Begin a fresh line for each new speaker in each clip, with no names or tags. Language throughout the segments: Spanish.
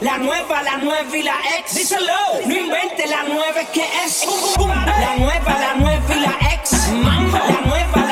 La nueva, la nueva y la ex. Díselo. No invente la nueva que es. La nueva, la nueva y la ex. Mambo. La nueva.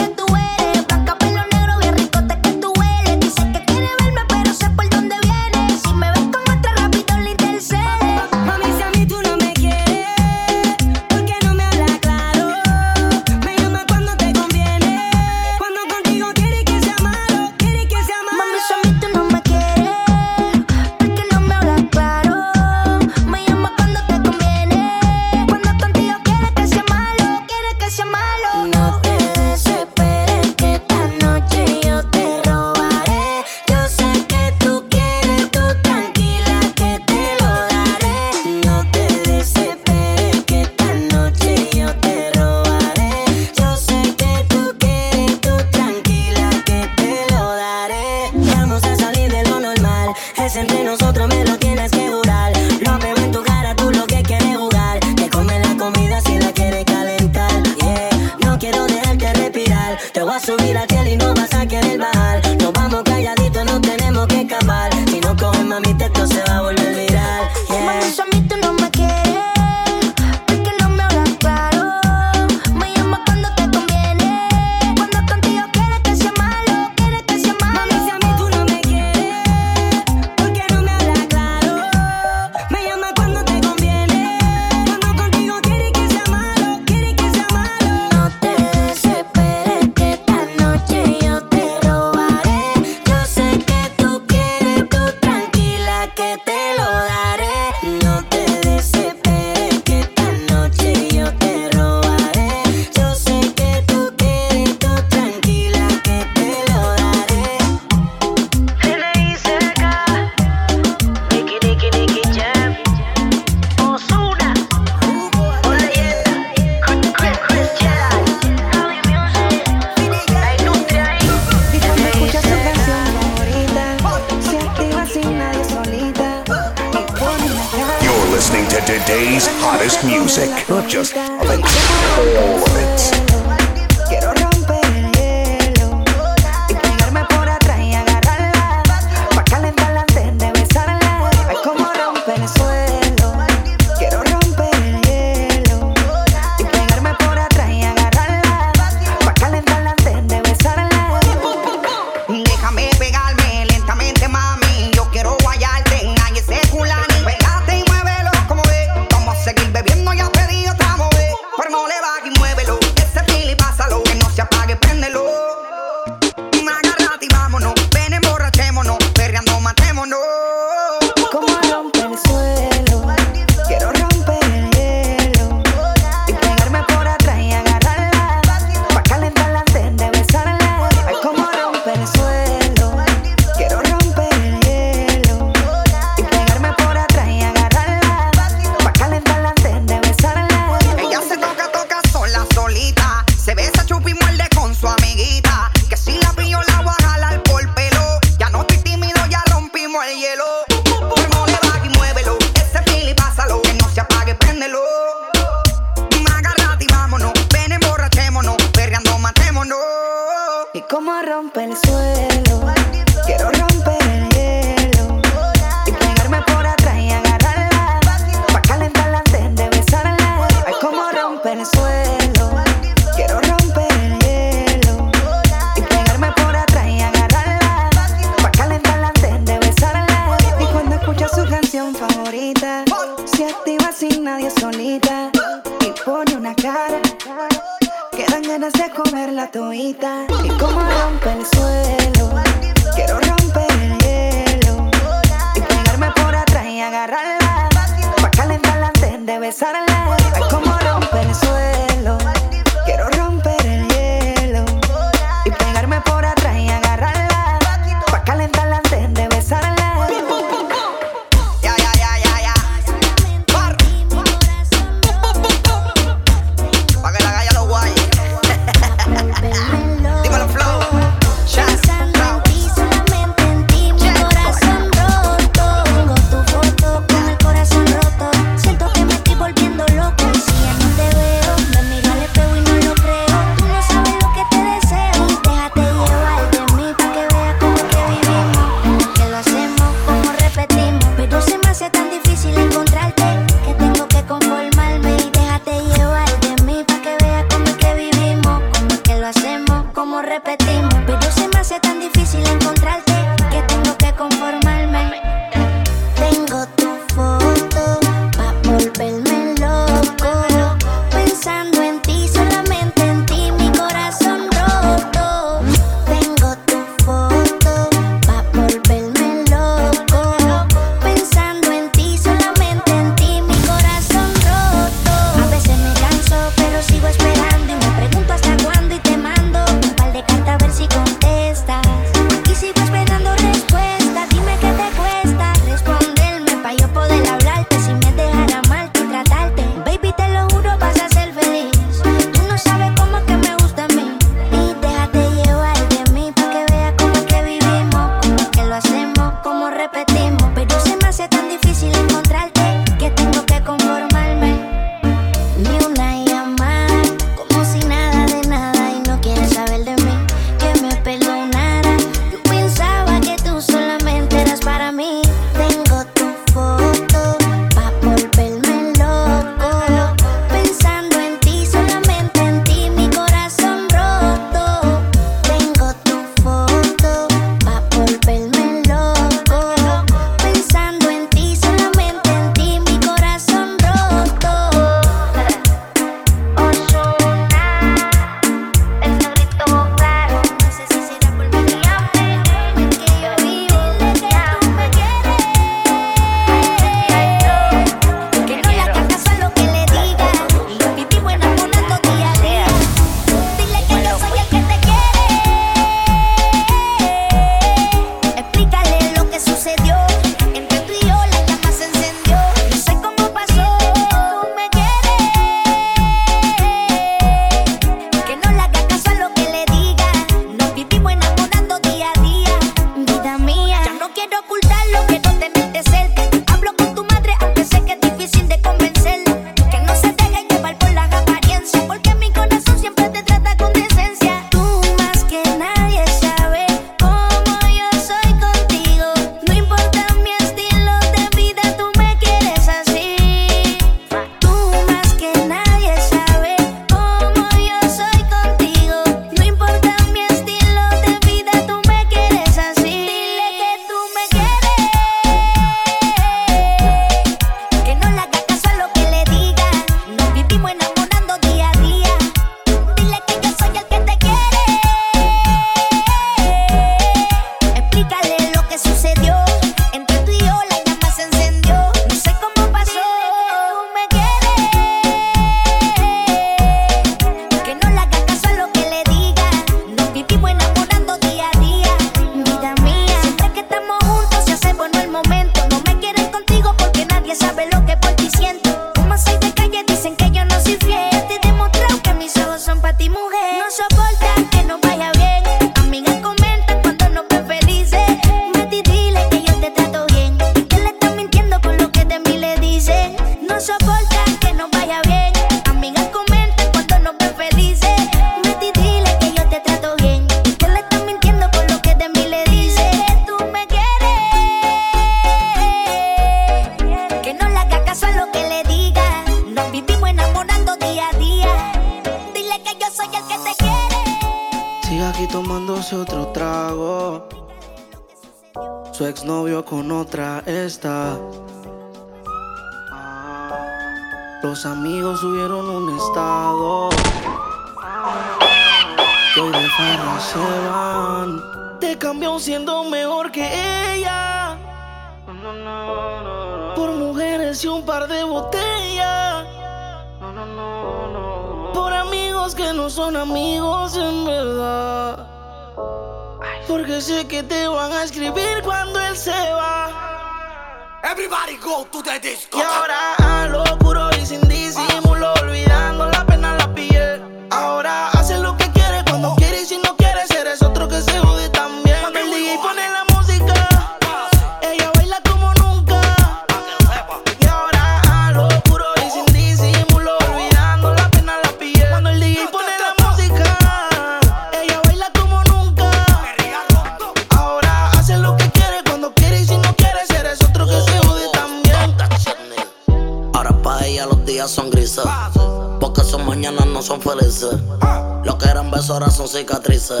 son
cicatrices.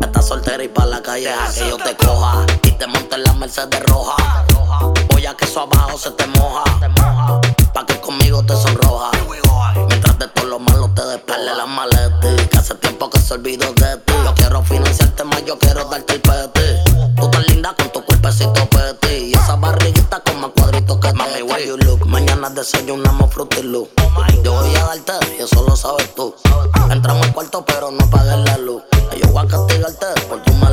Estás soltera y pa' la calle que yo te coja. Y te monte en la Mercedes roja. Voy a que eso abajo se te moja. Pa' que conmigo te sonroja. Mientras de todo lo malo te despele la maleta. Que hace tiempo que se olvidó de ti. Yo quiero financiarte más, yo quiero darte el pete. Tú tan linda con tu cuerpecito peti. Y esa barriguita con más cuadritos que Mami, why you look mañana desayunamos frutilú. Yo voy a darte y eso lo sabes tú. Entramos al cuarto, pero no apagues la luz. Yo voy a castigarte por tu
madre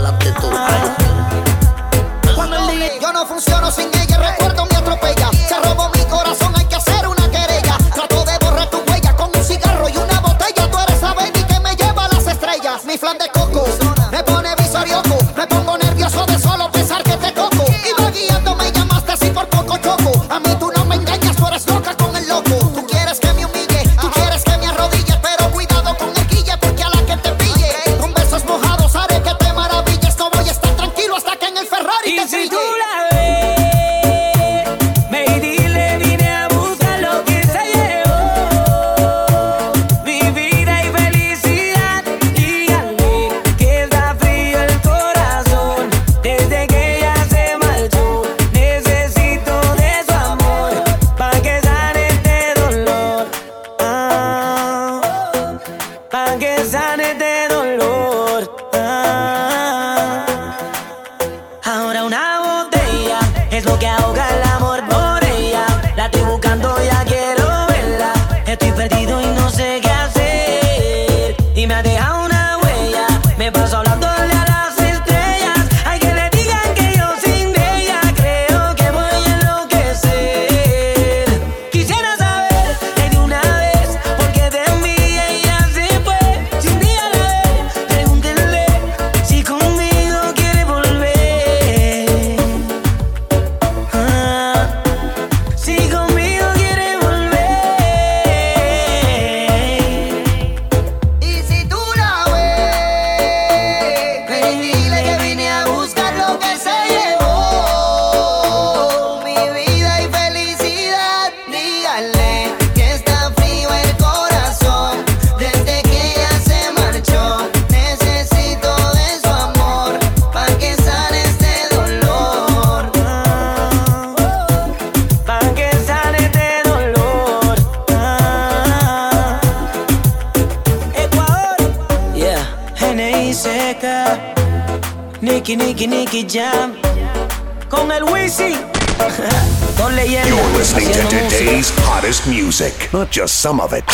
just some of it.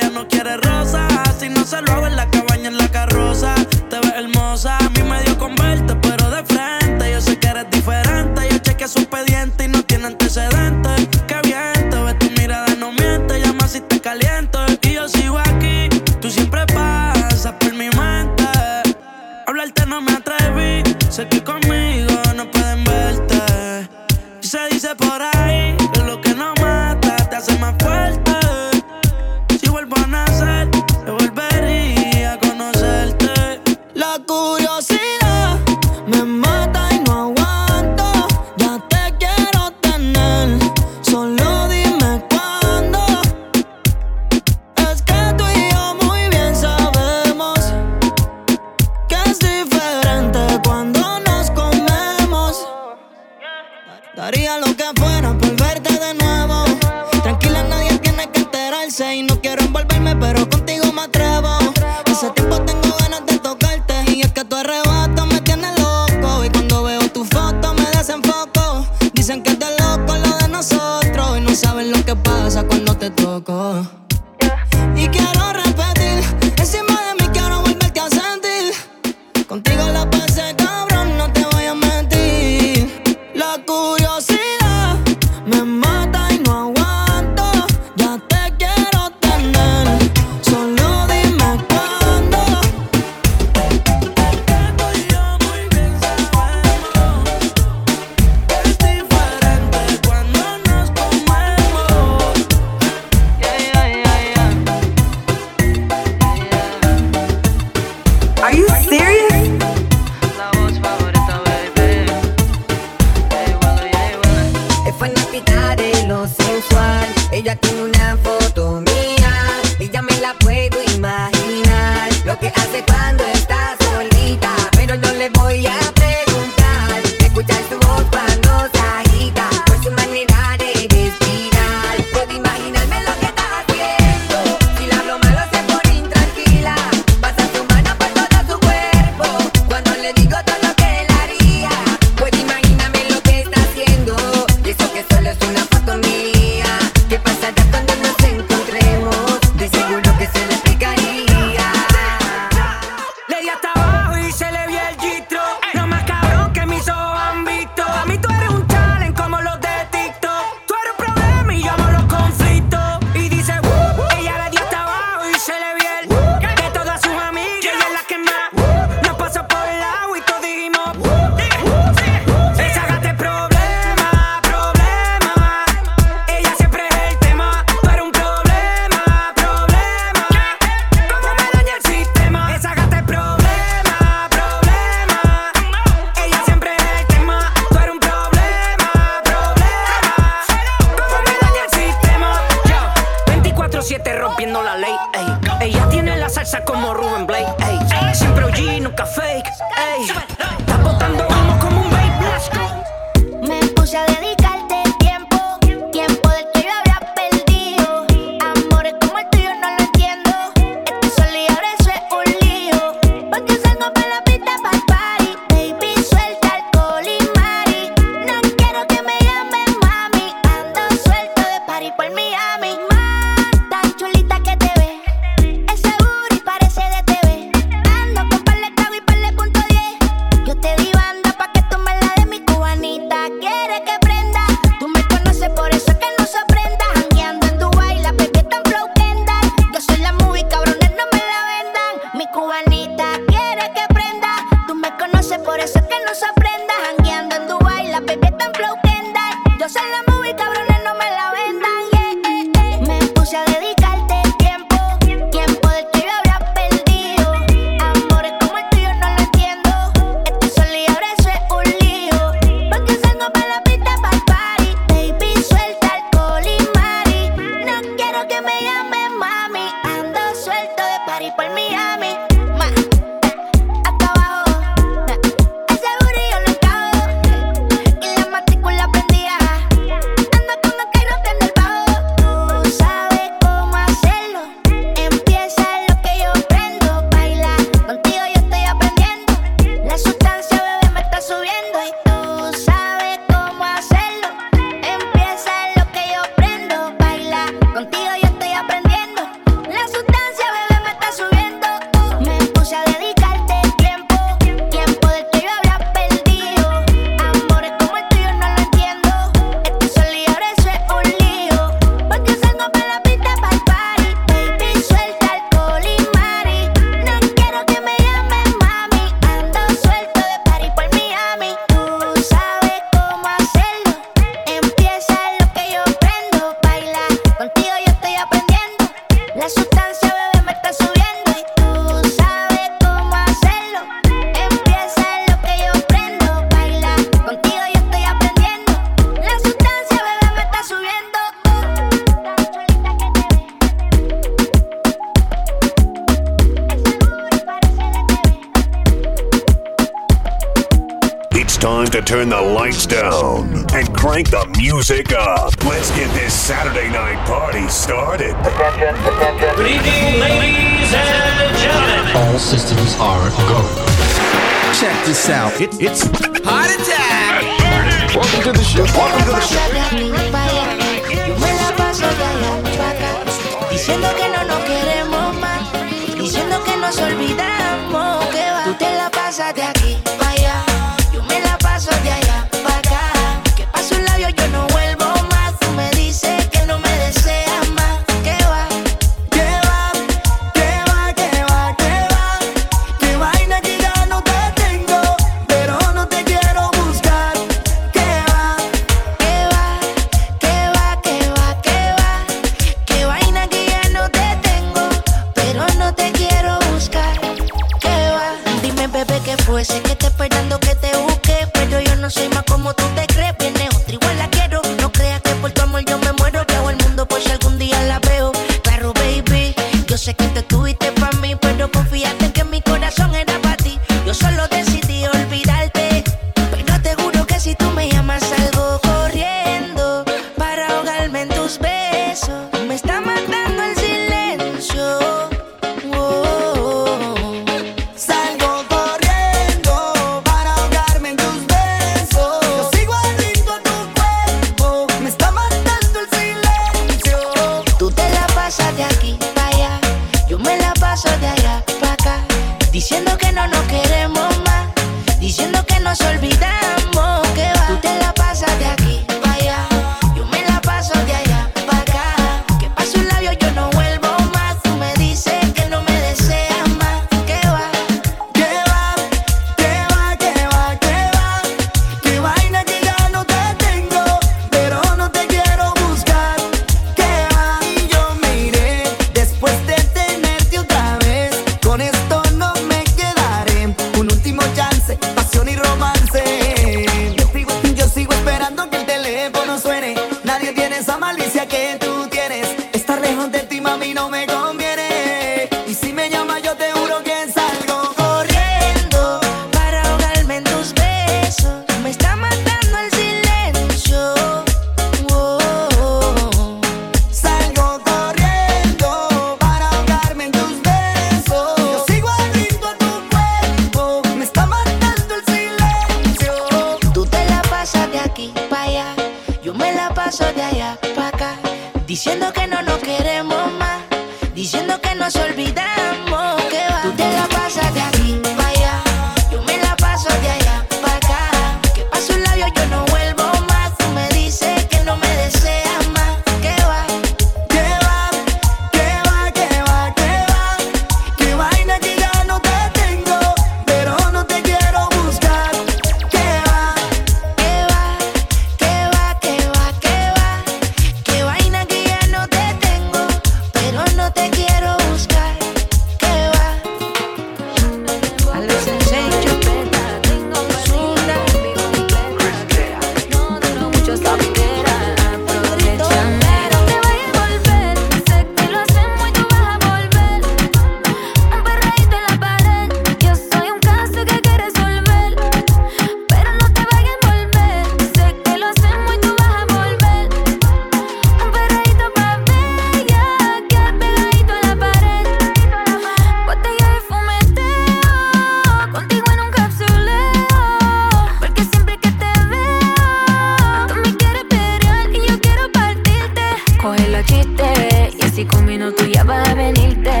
los chistes. Y así conmigo
tú ya
vas a
venirte.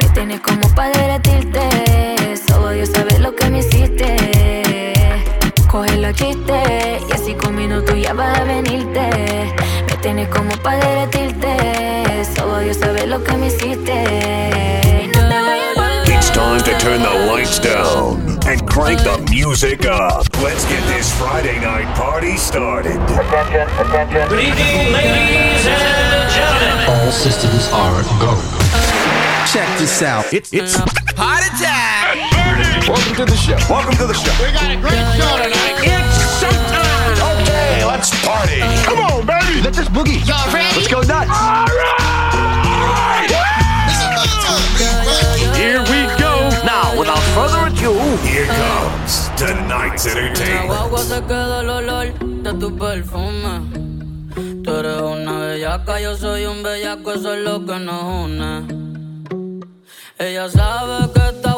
Me tienes como para derretirte. Solo Dios sabe lo que me hiciste. Coge los chistes. Y así conmigo tú ya vas a venirte. Me tienes como para derretirte. Solo Dios sabe lo que me hiciste.
It's time to turn the lights down and crank the music up. Let's get this Friday night party started. Attention, attention.
Good evening, ladies and gentlemen.
All systems are go. Check this out. It's it's
heart attack.
Welcome to the show. Welcome to the show.
We got a great show tonight. It's showtime.
Okay, let's party. Come on, baby.
Let's just boogie.
Y'all ready?
Let's go nuts. All right. All right.
Here we go.
Now, without further
you. Here comes tonight's entertainment.
agua se queda el olor de tu perfume. Tú eres una bellaca, yo soy un bellaco, eso es lo que nos une. Ella sabe
que
está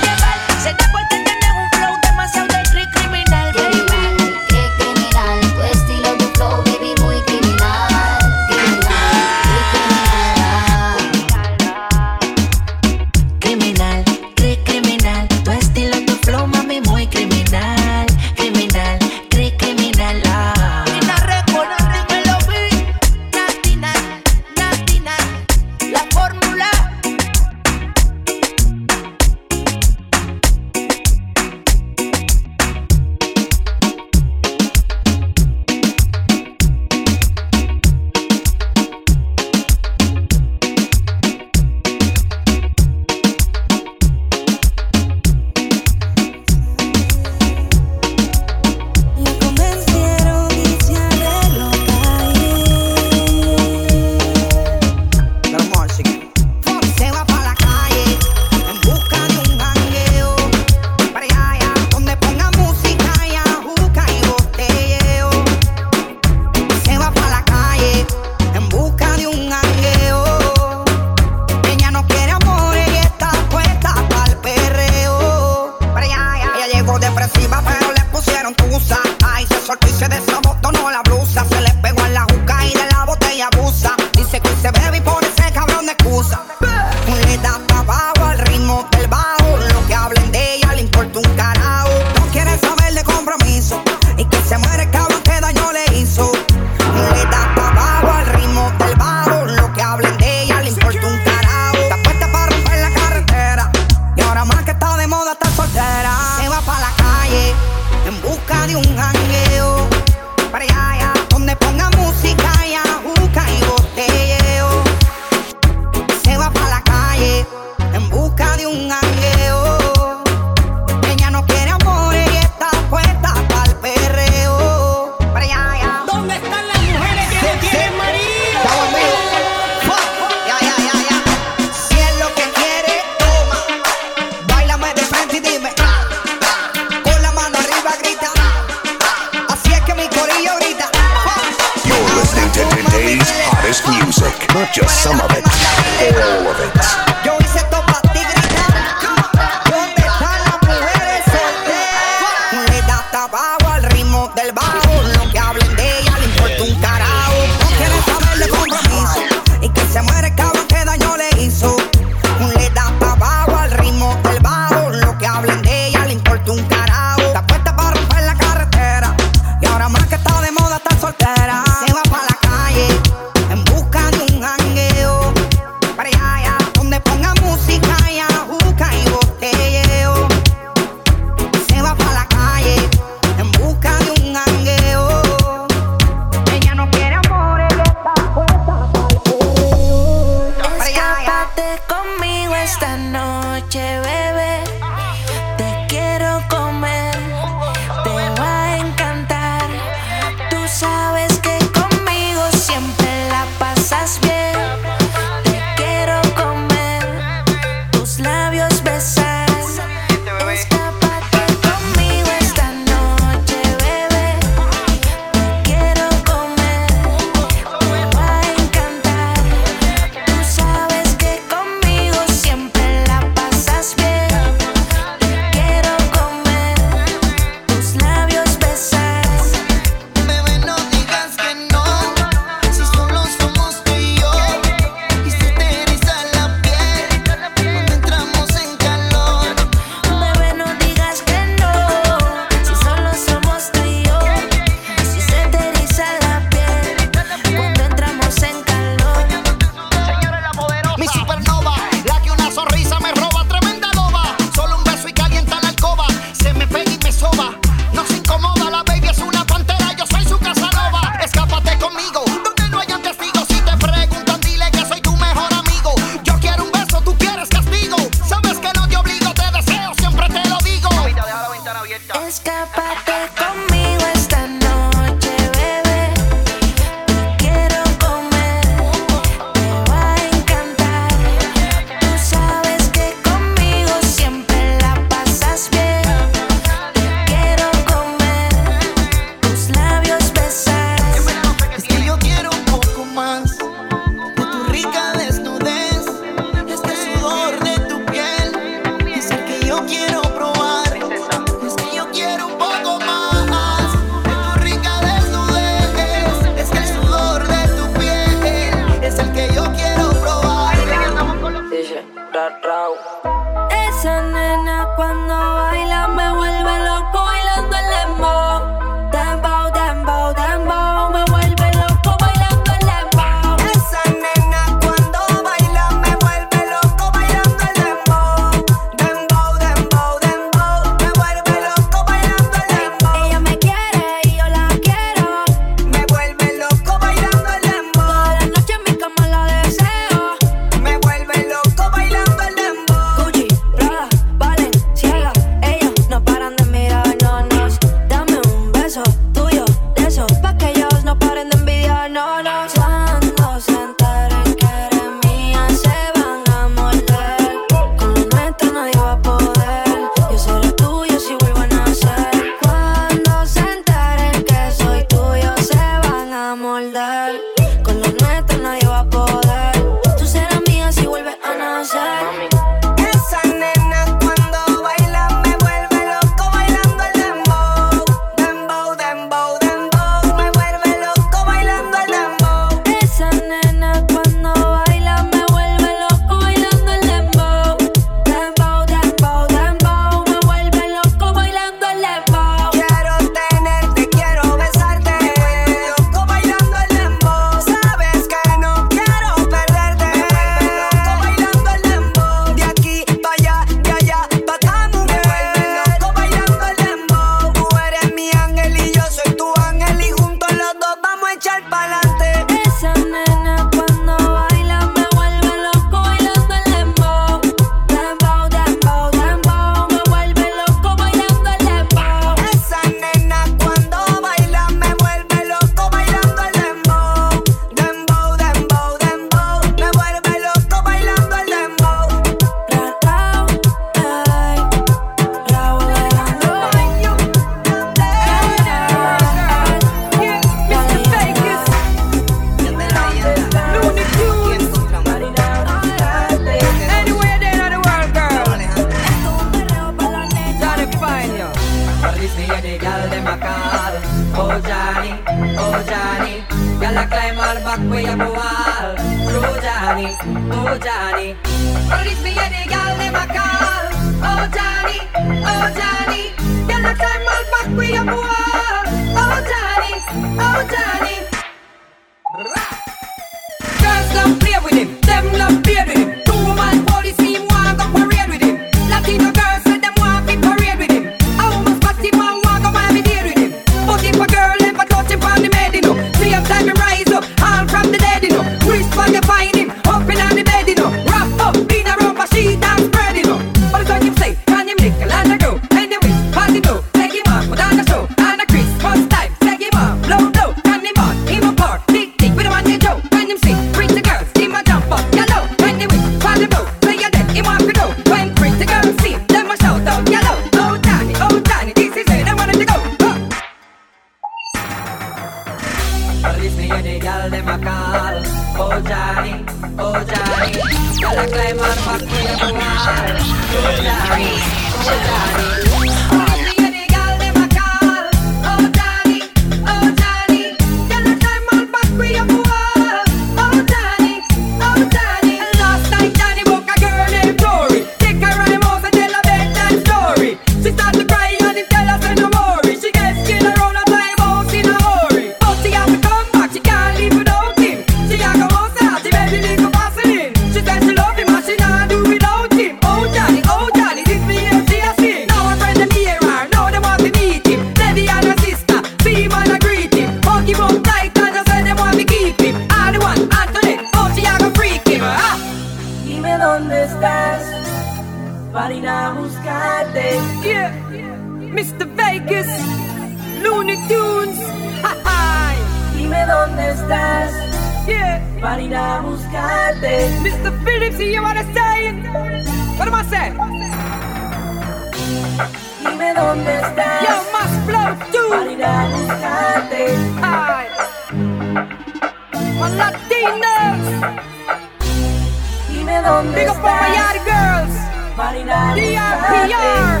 DRPR.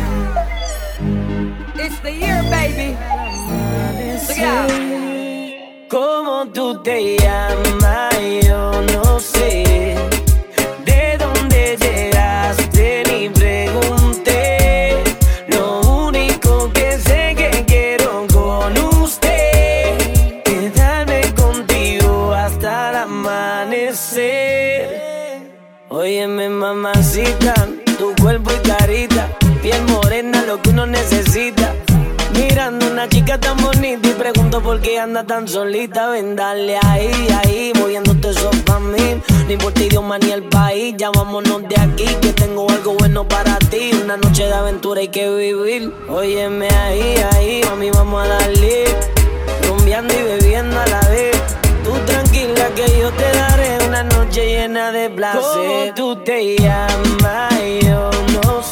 It's the year, baby. Look out.
¿Cómo tú te llamas? Que anda tan solita? Ven, dale ahí, ahí, moviéndote eso pa' mí. Ni por ti, idioma ni el país, ya vámonos de aquí, que tengo algo bueno para ti. Una noche de aventura hay que vivir. Óyeme ahí, ahí, mami, vamos a darle. Rumbeando y bebiendo a la vez. Tú tranquila que yo te daré una noche llena de placer. ¿Cómo tú te llamas? Yo no sé.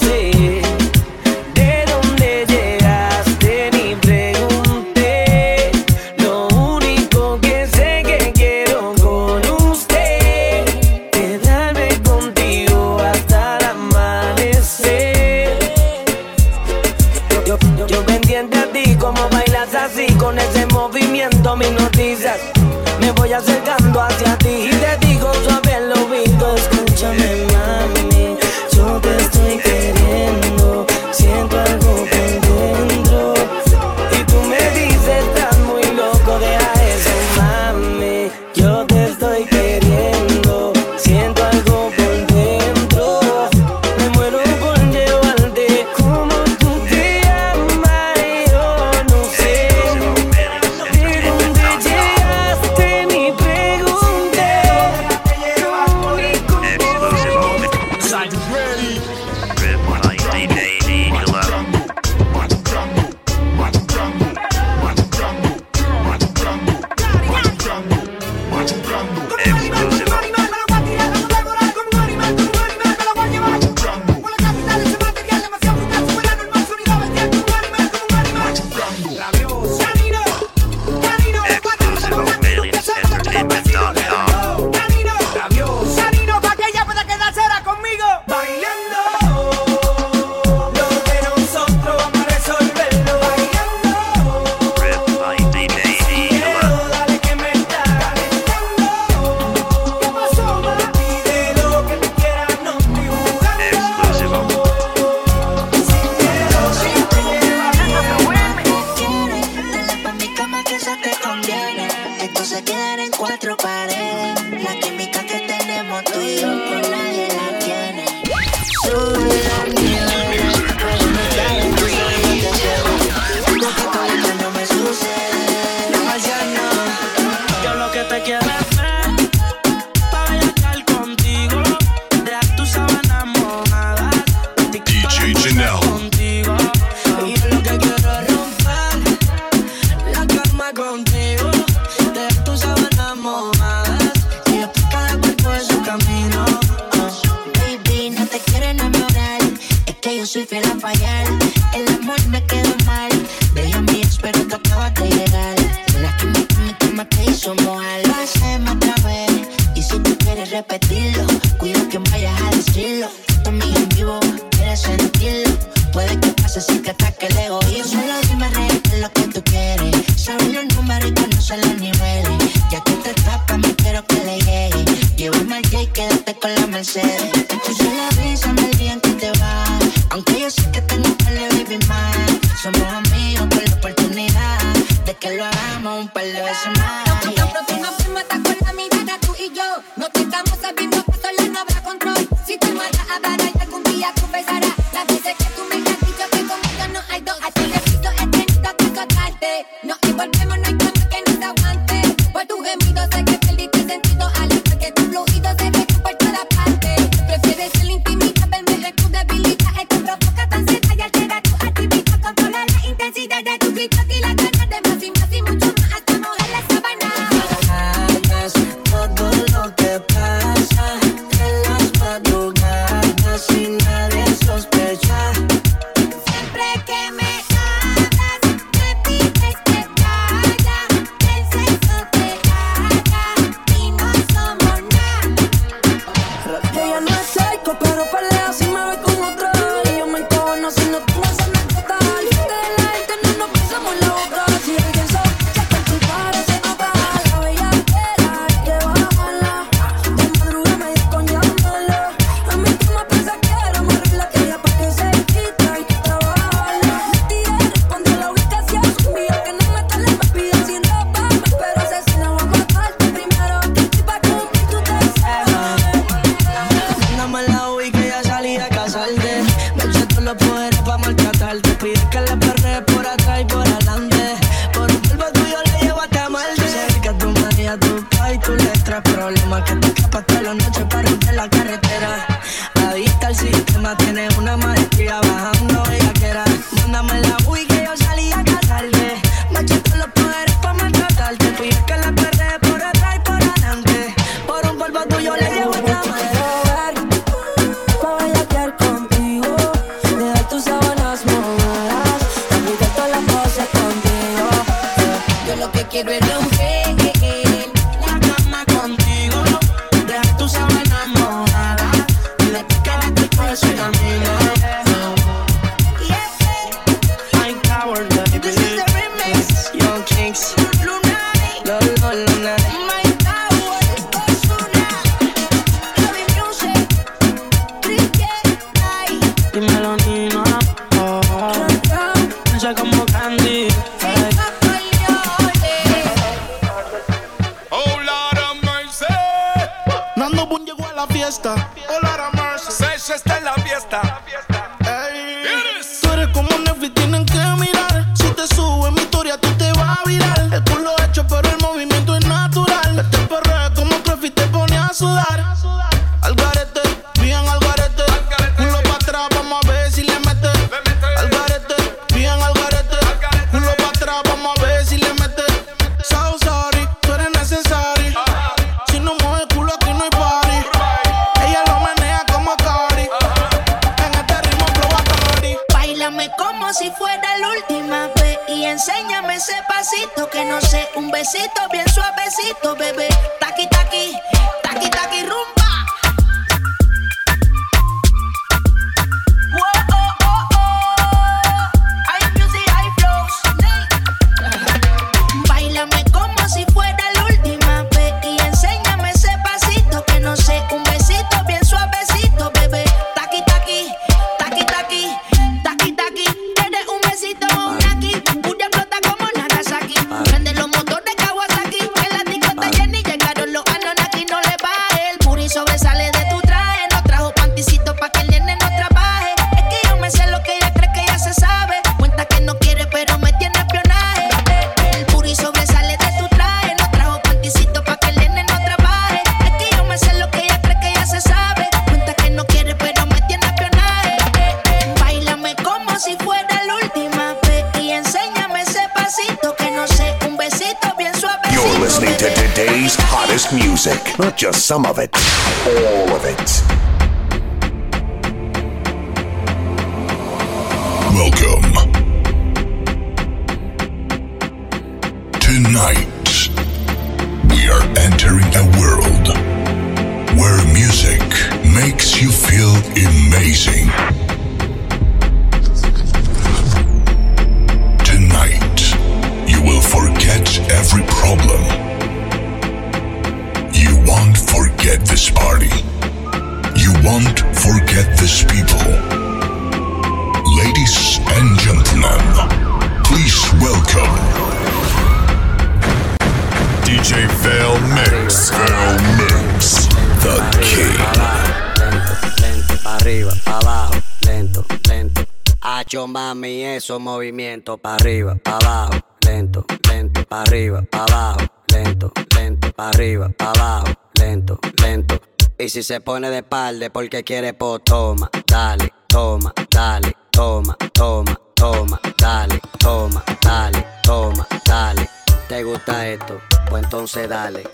Se
pone
de
espalda porque quiere, pues toma, dale, toma, dale, toma, toma, toma, dale, toma, dale, toma, dale. ¿Te gusta esto? Pues entonces dale.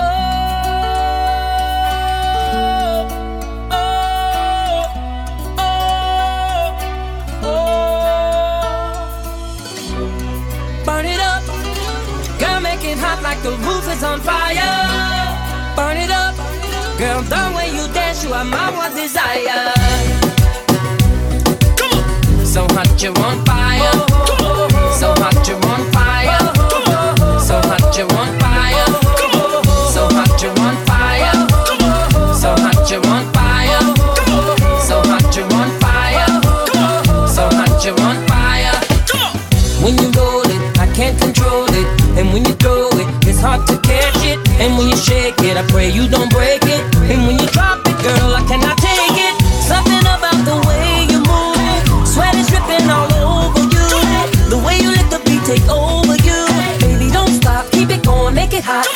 Burn it up. Girl, make hot like the roof is on fire. Burn it up. Girl, the way you dance, you are my one desire. Come on. So hot, you're on fire. So hot, you're on fire. So hot, you're on fire. So hot, you're on fire. So hot, you're on fire. So hot, you're on fire. So hot, you're on fire. When you roll it, I can't control it. And when you throw it, it's hard to catch it. And when you shake it, I pray you don't break it. And when you drop it, girl, I cannot take it. Something about the way you move, it, sweat is dripping all over you. The way you let the beat take over you, baby, don't stop, keep it going, make it hot.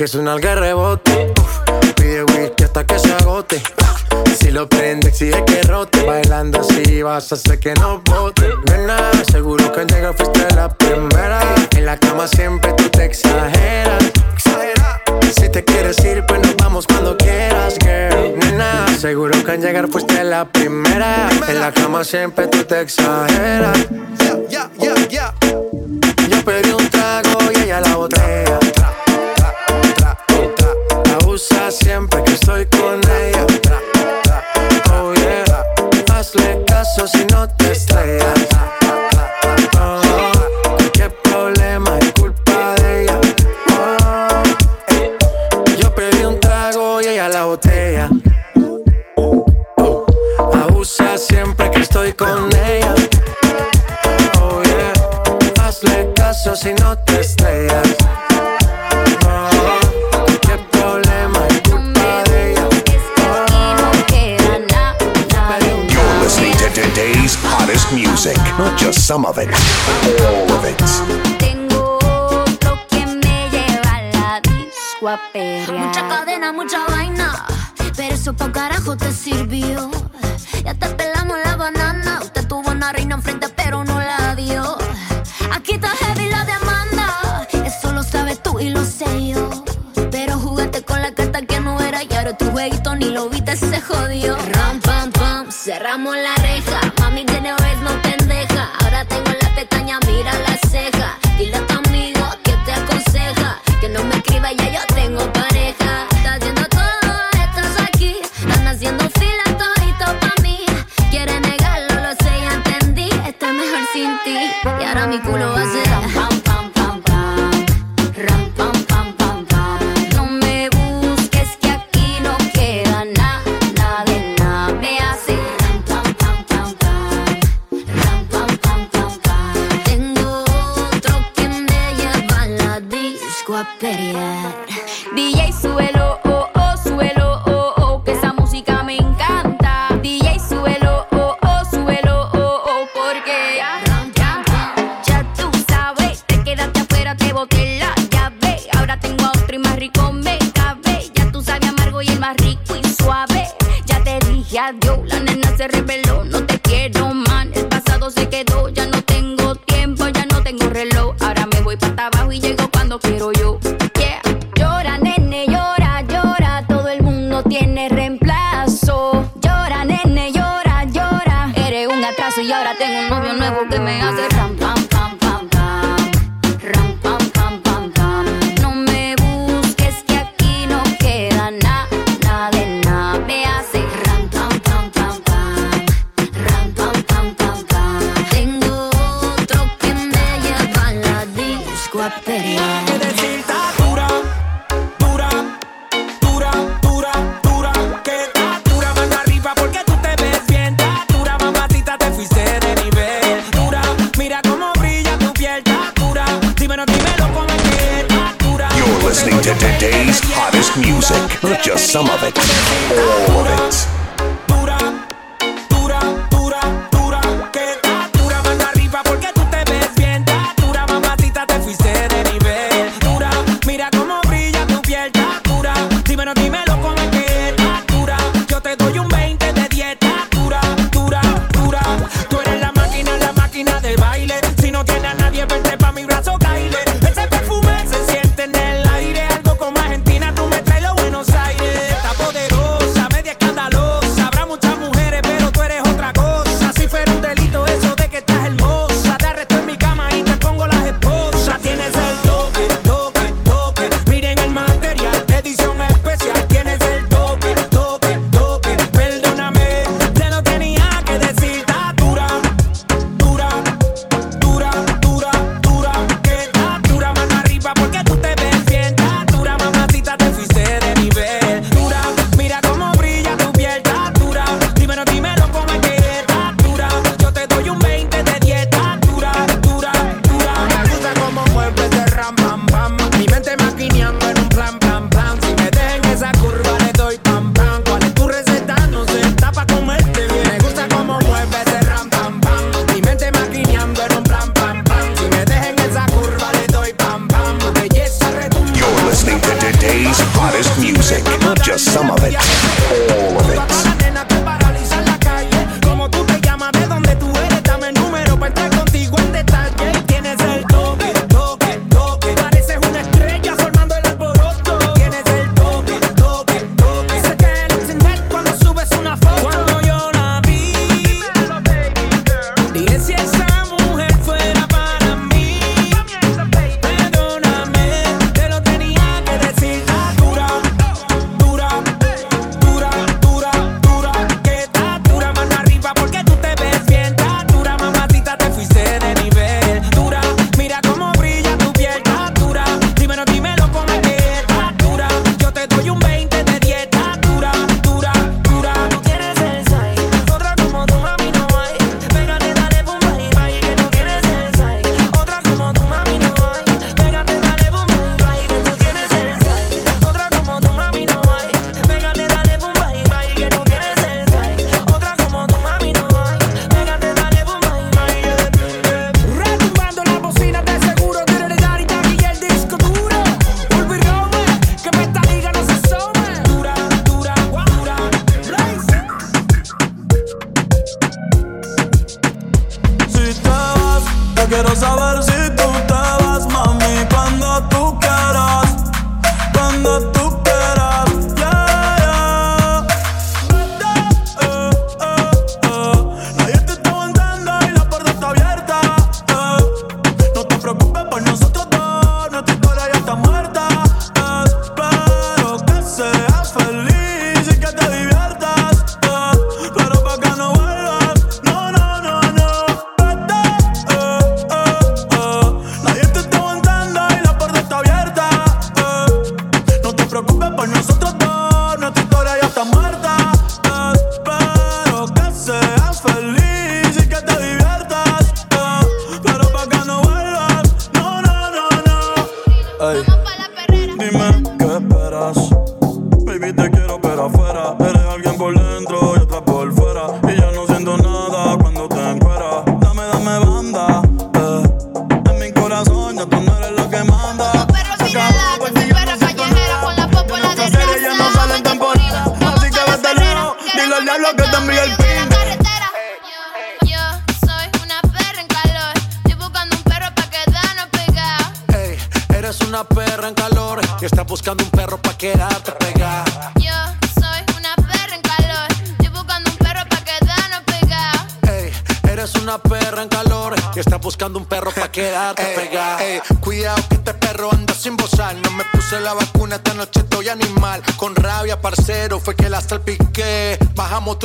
Que suena al que
rebote. Pide whisky hasta que se agote. Si lo prende, exige que rote. Bailando así vas a hacer que no bote. Nena, seguro que al llegar fuiste la primera. En la cama siempre tú te exageras. Si te quieres ir, pues nos vamos cuando quieras, girl. Nena, seguro que al llegar fuiste la primera. En la cama siempre tú te exageras.
Tengo
otro que me lleva la disco Mucha cadena, mucha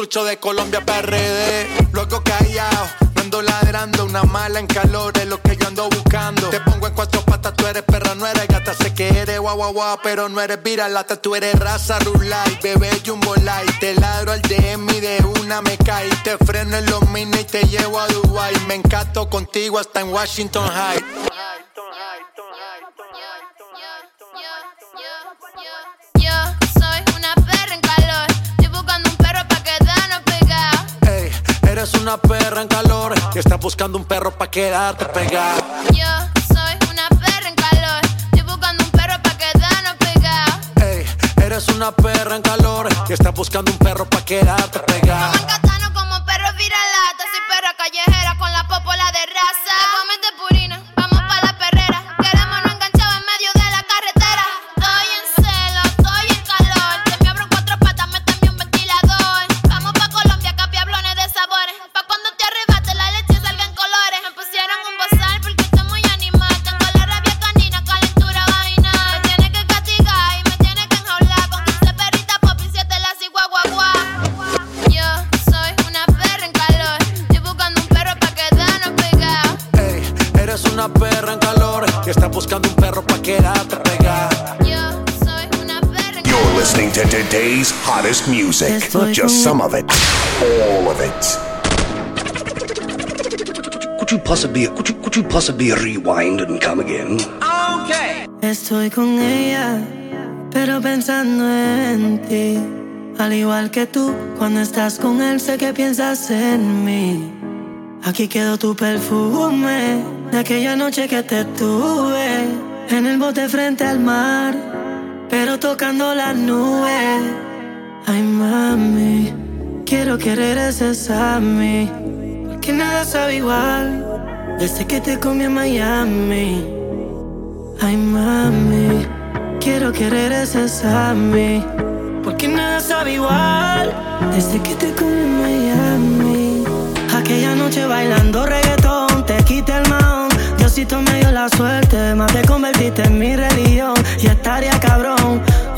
De
Colombia PRD. Luego callado, no ando ladrando. Una mala en calor es lo que yo ando buscando. Te pongo en cuatro patas, tú eres perra, no eres gata. Sé que eres guau guau guau, pero no eres viralata. Tú eres raza rulay, bebé jumbo light. Te ladro al DM y de una me cae. Te freno en los mini y te llevo a Dubai. Me encanto contigo hasta en Washington High.
Music. Not just some of it, all of it.
Could you possibly could you could you possibly rewind and come again?
Okay.
Estoy con ella, pero pensando en ti. Al igual que tú, cuando estás con él, sé que piensas en mí. Aquí quedó tu perfume de aquella noche que te tuve en el bote frente al mar, pero tocando las nubes. Mami, quiero que regreses a mí, porque nada sabe igual desde que te comí en Miami. Ay, mami, quiero que regreses a mí. Porque nada sabe igual desde que te comí en Miami. Aquella noche bailando reggaetón, te quité el maón. Diosito me dio la suerte, más te convertiste en mi religión. Y estaría cabrón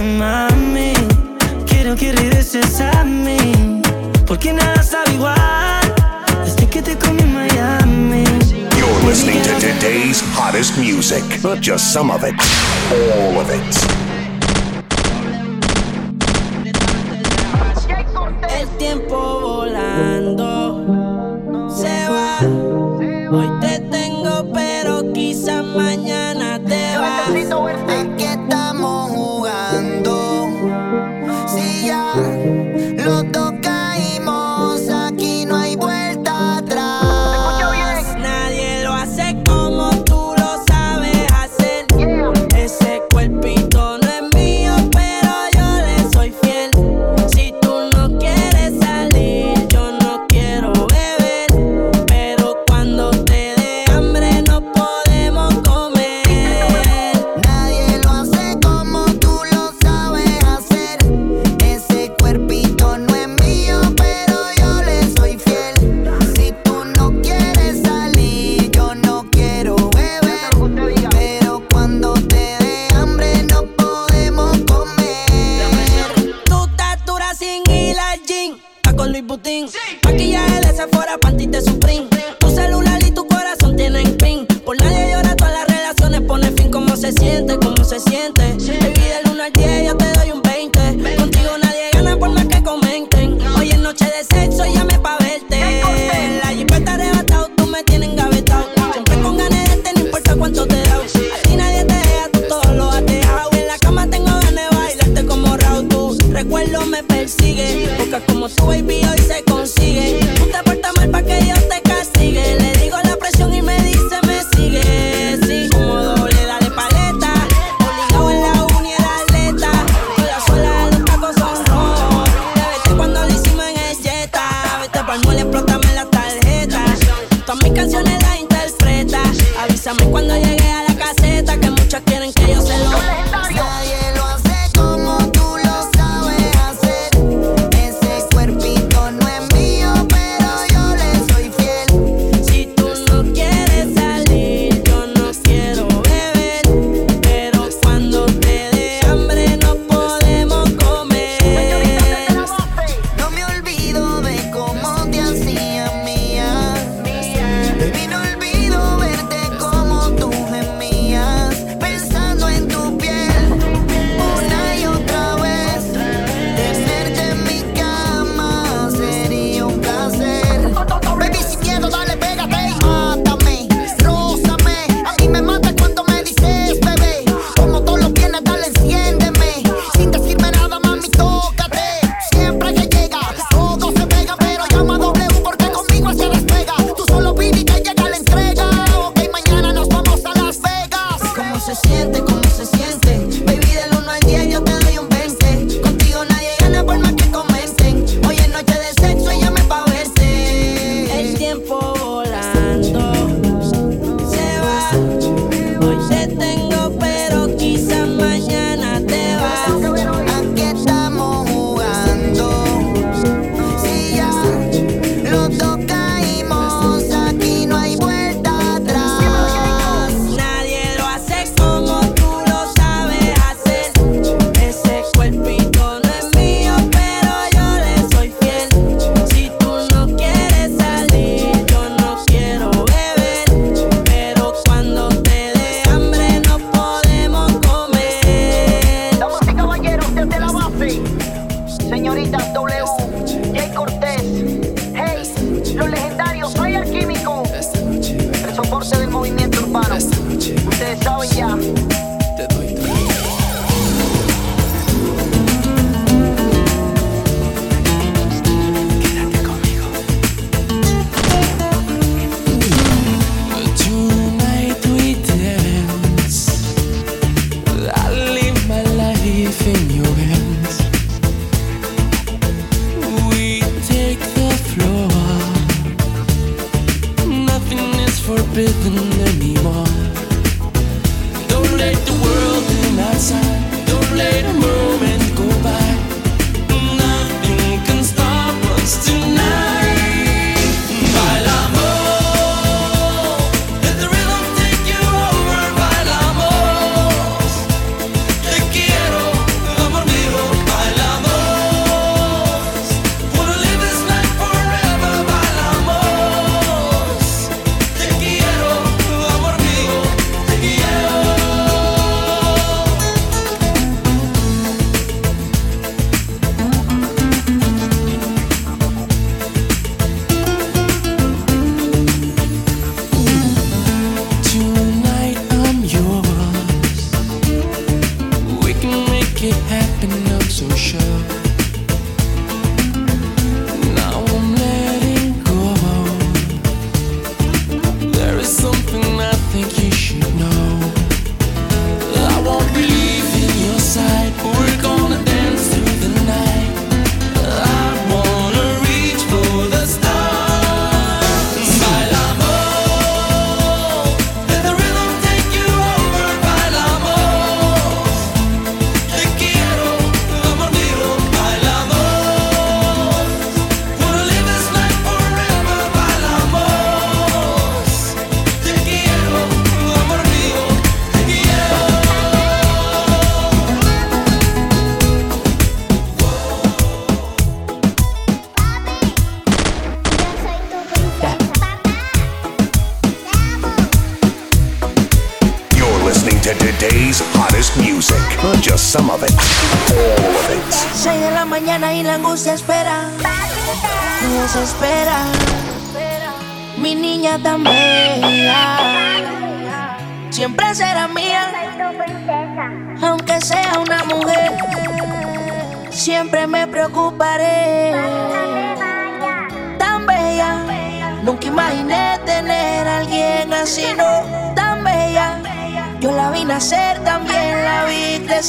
Ay, mami. Quiero que regreses a mí. Porque nada sabe igual. Desde que te comí Miami.
You're listening to today's hottest music. Not just some of it, all of it.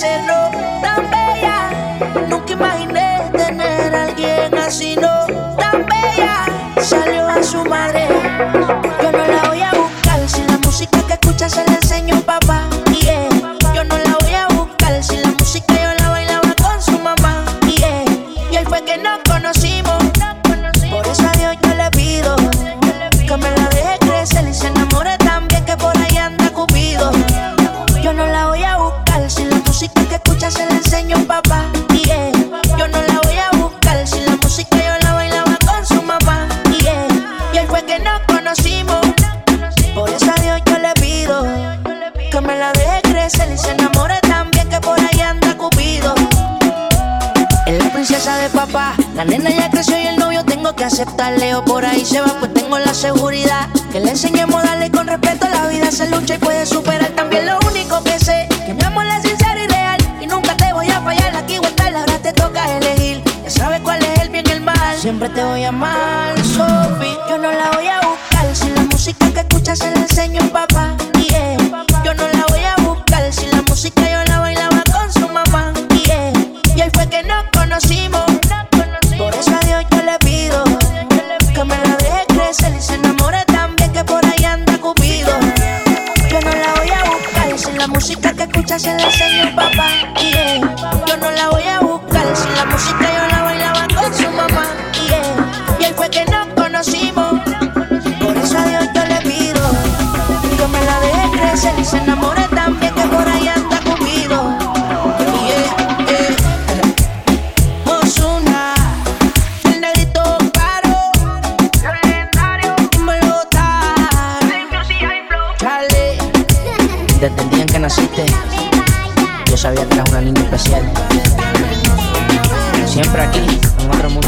se
se taleo por ahí se va, pues tengo la seguridad que le enseñemos a darle con Desde el día en que naciste, yo sabía que eras una niña especial. Siempre aquí, en otro mundo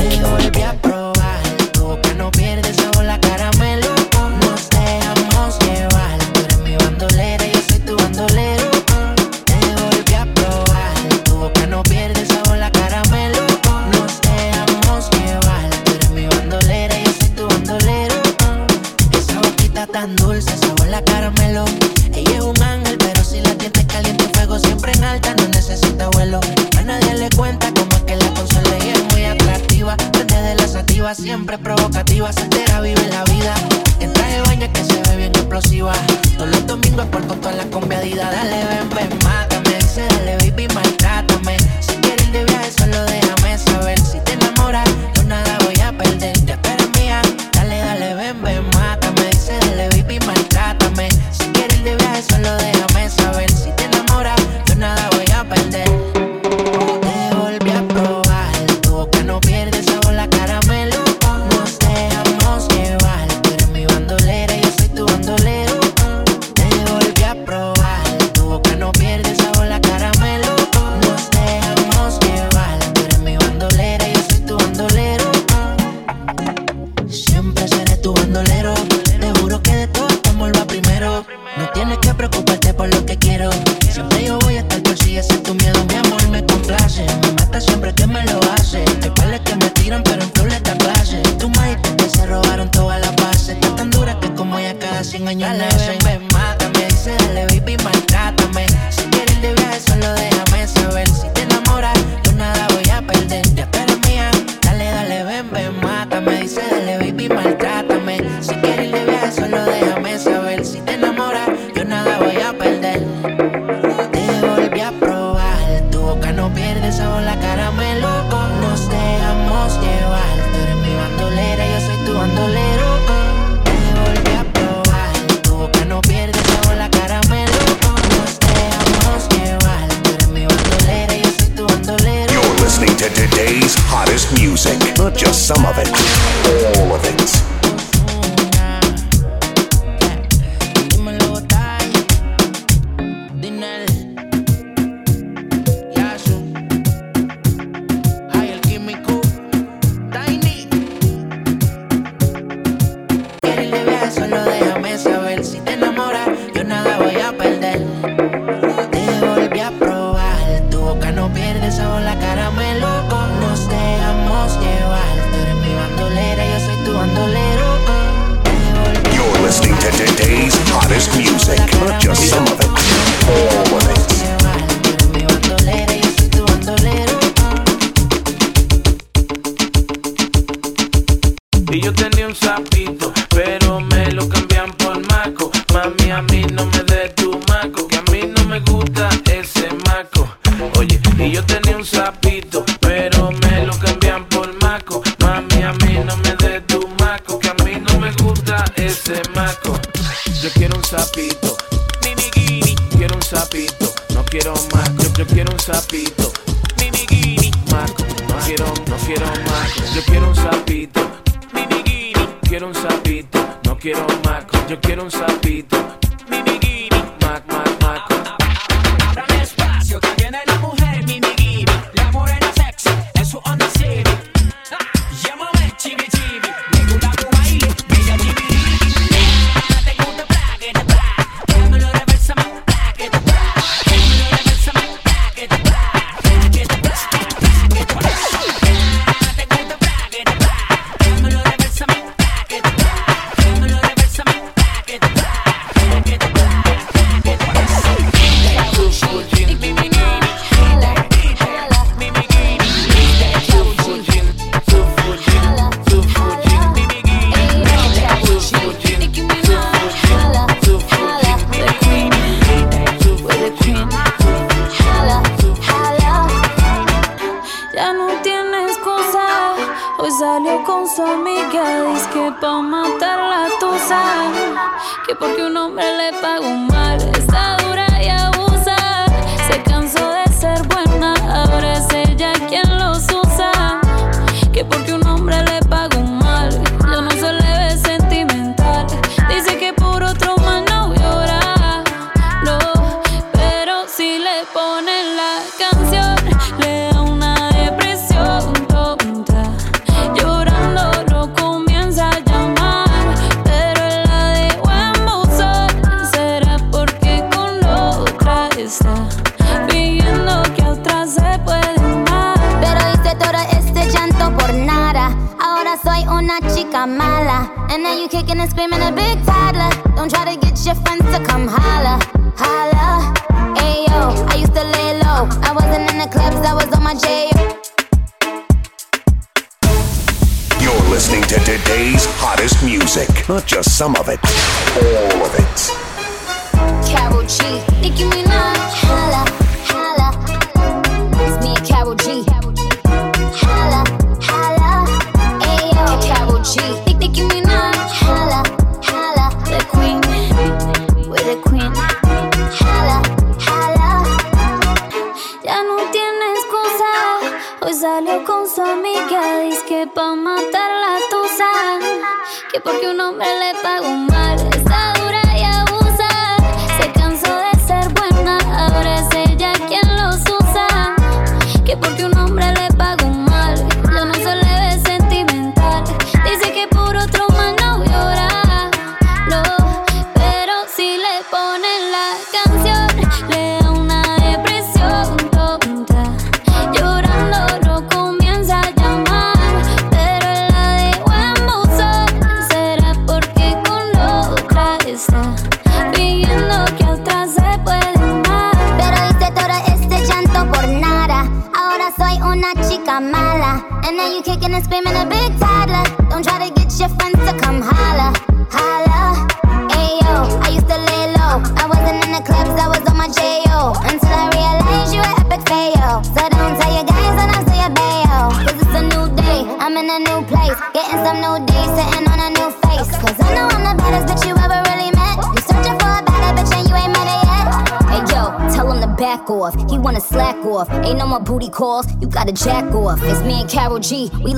We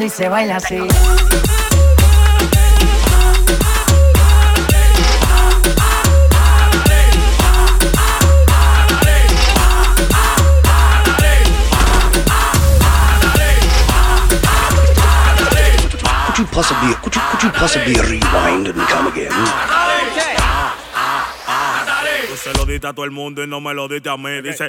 bailando
y se baila así.
Could you possibly, could you, could you possibly rewind and come again?
Tú se lo diste a todo el mundo y no me lo diste a mí. Dice.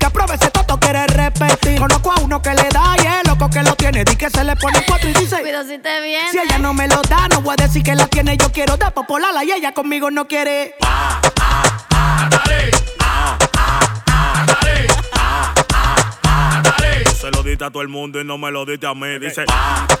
que lo tiene. Di que se le pone cuatro y dice:
Cuidado si te viene.
Si ella no me lo da, no voy a decir que la tiene. Yo quiero dar popolala y ella conmigo no quiere.
Tú se lo diste a todo el mundo y no me lo diste a mí. Dice. Fuma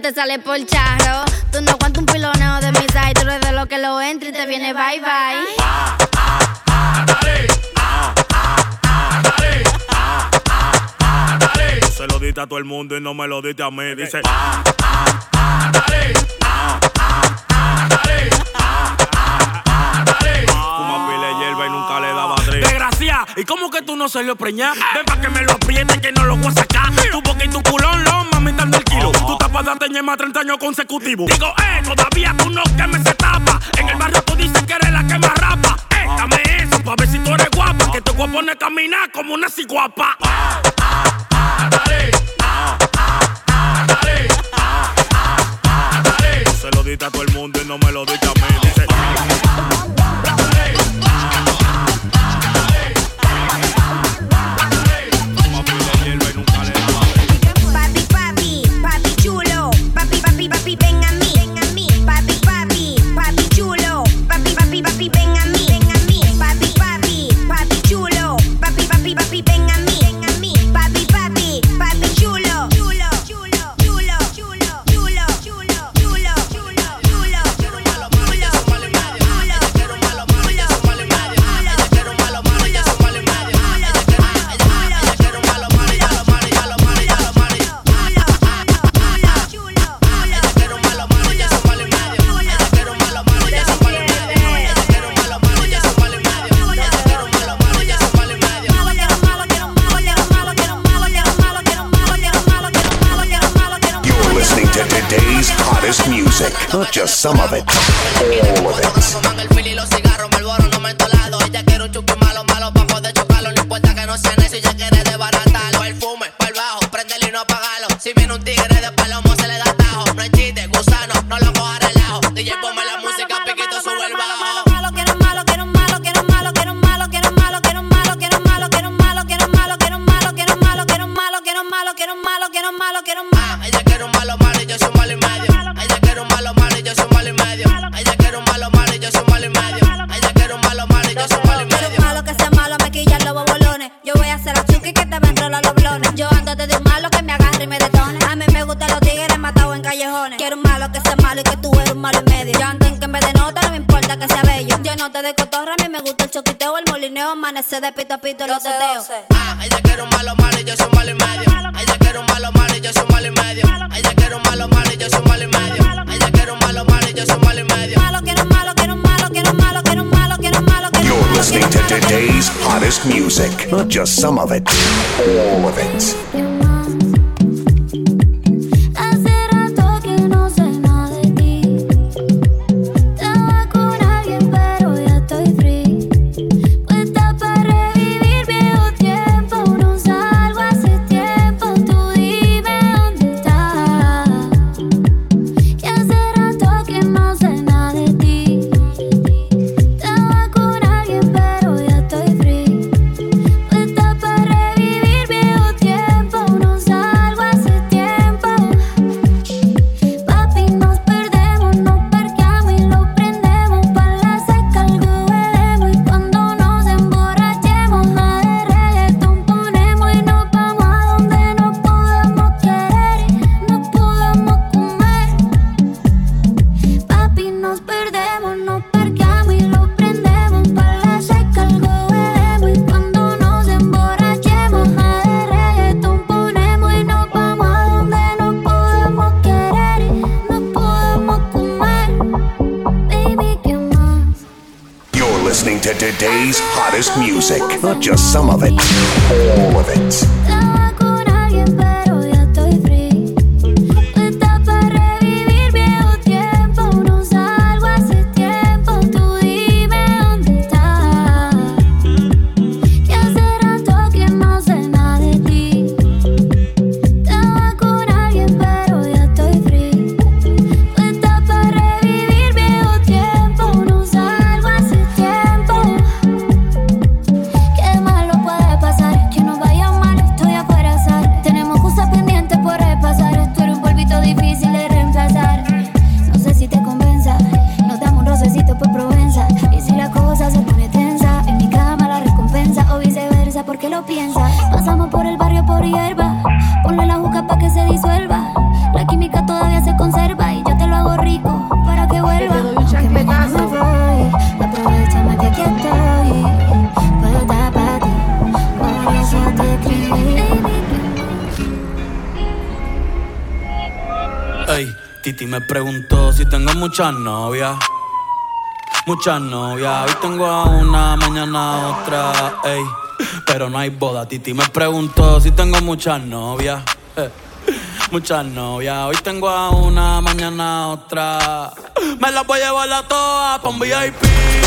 te sale por charro. Tú no aguantas un piloneo de mis side, tú eres de lo que lo entra y te viene bye bye.
Ah, Se lo diste a todo el mundo y no me lo diste a mí. Dice,
ah, ah, ah, ¿Y
cómo que tú no se lo preñas? Ven pa' que me lo prenden que no lo voy a sacar. Tu boca y tu culón, lo mami, dando el kilo. Tú tapas de teñema 30 años consecutivos. Digo, eh, todavía tú no que me se tapa. En el barrio tú dices que eres la que más rapa. Eh, dame eso pa' ver si tú eres guapa. Que te voy a poner a caminar como una ciguapa.
Se lo diste a todo el mundo y no me lo diste
Not just some of it, all of it. Not just some of it, all of it.
Muchas novias. Muchas novias, hoy tengo a una, mañana otra, ey. Pero no hay boda, Titi me preguntó si tengo muchas novias. eh. Muchas novias, hoy tengo a una, mañana otra. Me las voy a llevar a todas pa' un VIP,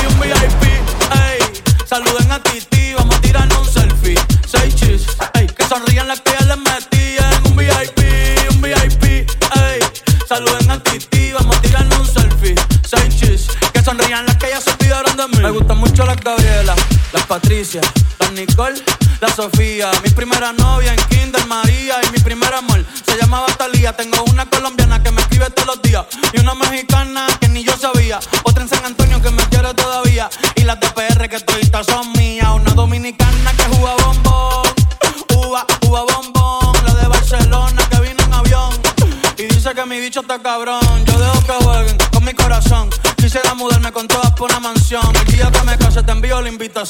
un VIP, ey. Saluden a Titi, Las Nicole, la Sofía. Mi primera novia en Kinder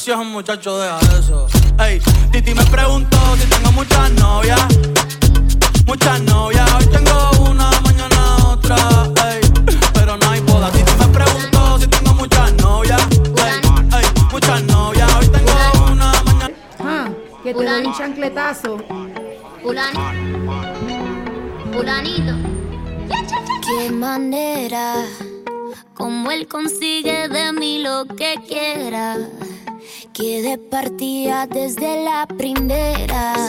la invitación, muchacho, deja eso. Ey, Titi me preguntó si tengo muchas novias. Muchas novias, hoy tengo una, mañana otra. Ey, pero no hay boda. Titi me preguntó si tengo muchas novias. Ey, ey, muchas novias, hoy tengo una, mañana.
Ah, que te doy un chancletazo.
Fulanito. Qué manera, como él consigue Partida desde la primera.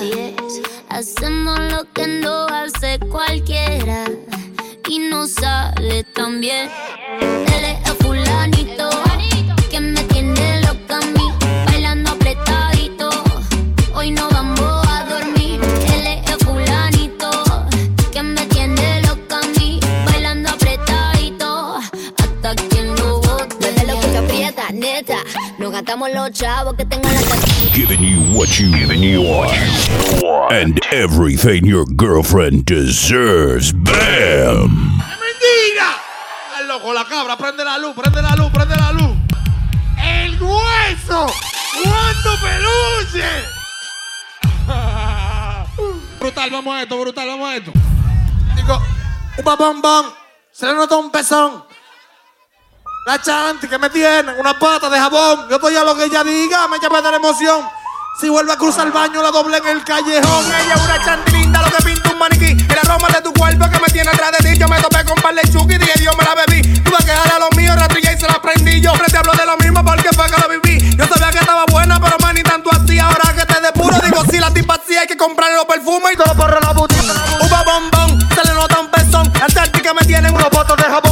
What you, giving you what. And everything your girlfriend deserves. Bam!
¡Mentira! ¡El loco, la cabra! ¡Prende la luz, prende la luz, prende la luz! ¡El hueso! ¡Cuánto peluche! brutal, vamos a esto, brutal, vamos a esto. Digo, un bombón, se le nota un pezón. La chanti que me tiene, una pata de jabón. Yo estoy a lo que ella diga, me llama de la emoción. Si vuelve a cruzar el baño, la doble en el callejón. Ella es una chanti linda, lo que pinta un maniquí. El aroma de tu cuerpo que me tiene atrás de ti. Yo me topé con par de chuki y dije, Dios me la bebí. Tuve que dejar a los míos, rastrillé y se la prendí. Yo siempre te hablo de lo mismo porque fue que lo viví. Yo sabía que estaba buena, pero más ni tanto así. Ahora que te depuro, digo, si la tipa sí hay que comprarle los perfumes y todo por la boutique. Uva bombón, se le nota un pezón. La chanti que me tiene unos botos de.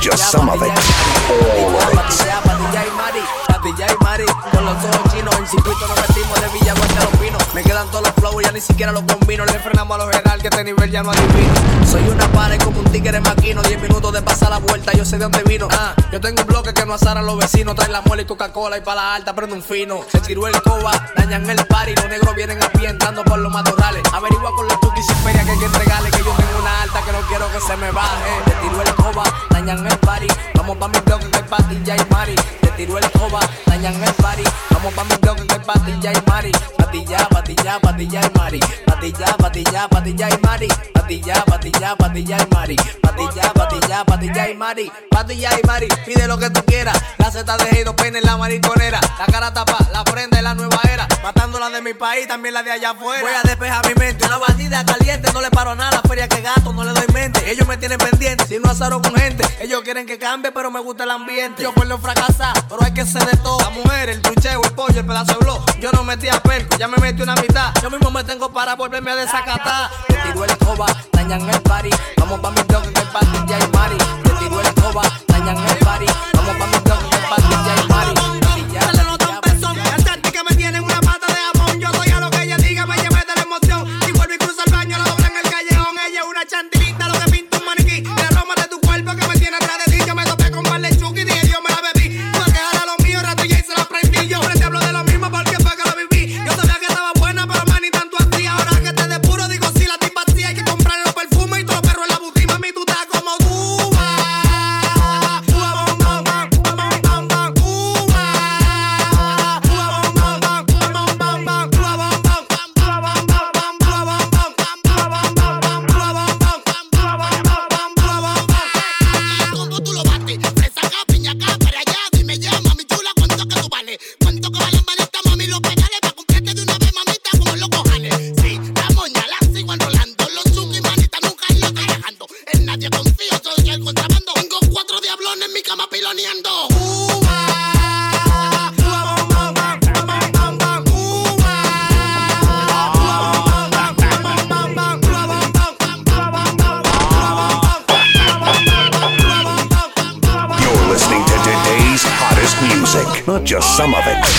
Just some of it, all of it.
Patilla y Mari, con los ojos chinos, en circuito nos metimos de Villagüe hasta los pinos. Me quedan todos los flows, ya ni siquiera los combino. Le frenamos a los general, que este nivel ya no adivino. Soy una pared como un tigre maquino, 10 minutos de pasar la vuelta, yo sé de dónde vino. Ah, yo tengo un bloque que no azara a los vecinos, trae la muela y Coca-Cola y para la alta prende un fino. Se tiró el coba, dañan el party, los negros vienen a entrando por los matorrales. Averigua con los tukis y feria que hay que entregarle, que yo tengo una alta que no quiero que se me baje. Te tiró el coba, dañan el party, vamos pa' mi bloque que hay patilla y Mari tiró el coba, dañan el party. Vamos pa' mi bloque que es patilla y mari. Patilla, patilla, patilla y mari. Patilla, patilla, patilla y mari. Patilla, patilla, patilla y mari. Patilla,
patilla, patilla y mari. Patilla y mari, pide lo que tú quieras. La Z de Heido Pene, la mariconera. La cara tapa, la prenda de la nueva era. Matándola de mi país, también la de allá afuera. Voy a despejar mi mente. Una bandida caliente, no le paro nada. Feria que gato, no le doy mente. Ellos me tienen pendiente, si no azaro con gente. Ellos quieren que cambie, pero me gusta el ambiente. Yo por lo fracasar pero hay que ser de todo. La mujer, el trucheo, el pollo, el pedazo de blog. Yo no metí a perco, ya me metí una mitad. Yo mismo me tengo para volverme a desacatar. Te tiro el escoba, dañan el party. Vamos pa' mi dog en el party de Aymari. Te tiro el escoba, dañan el party. Vamos pa' mi
some of it.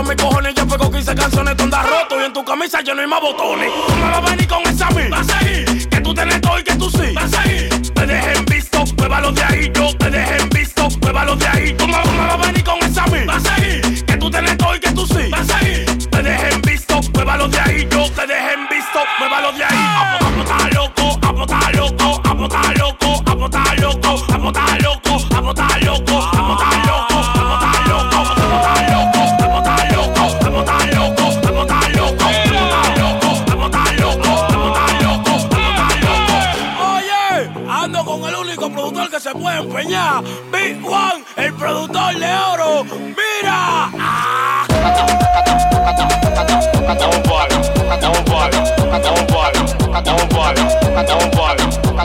roto mis cojones. Yo pego 15 canciones donde roto. Y en tu camisa yo no hay más botones. Tú no vas a venir con esa mí. Vas a seguir. Que tú tenés todo y que tú sí. Vas a seguir. Te dejen visto, pruébalo de ahí. Yo te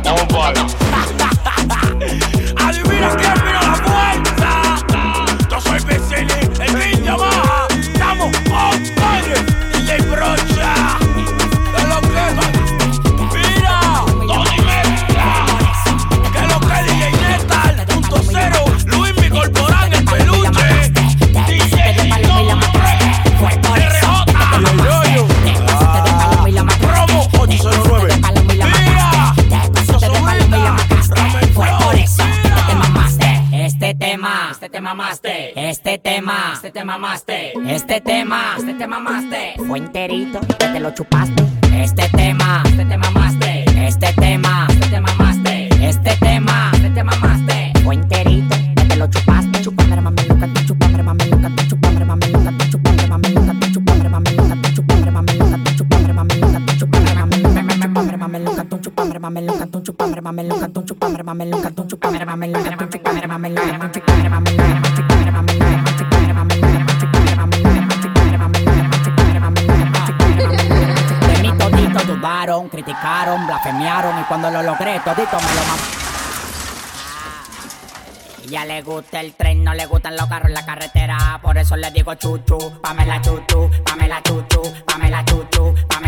Não importa. este te mamaste. Este tema, este te mamaste. Fue enterito, que te lo chupaste. Este
todito. Ya ah, le gusta el tren, no le gustan los carros en la carretera. Por eso le digo chuchu, pamela chuchu, pamela chuchu, pamela chuchu, pamela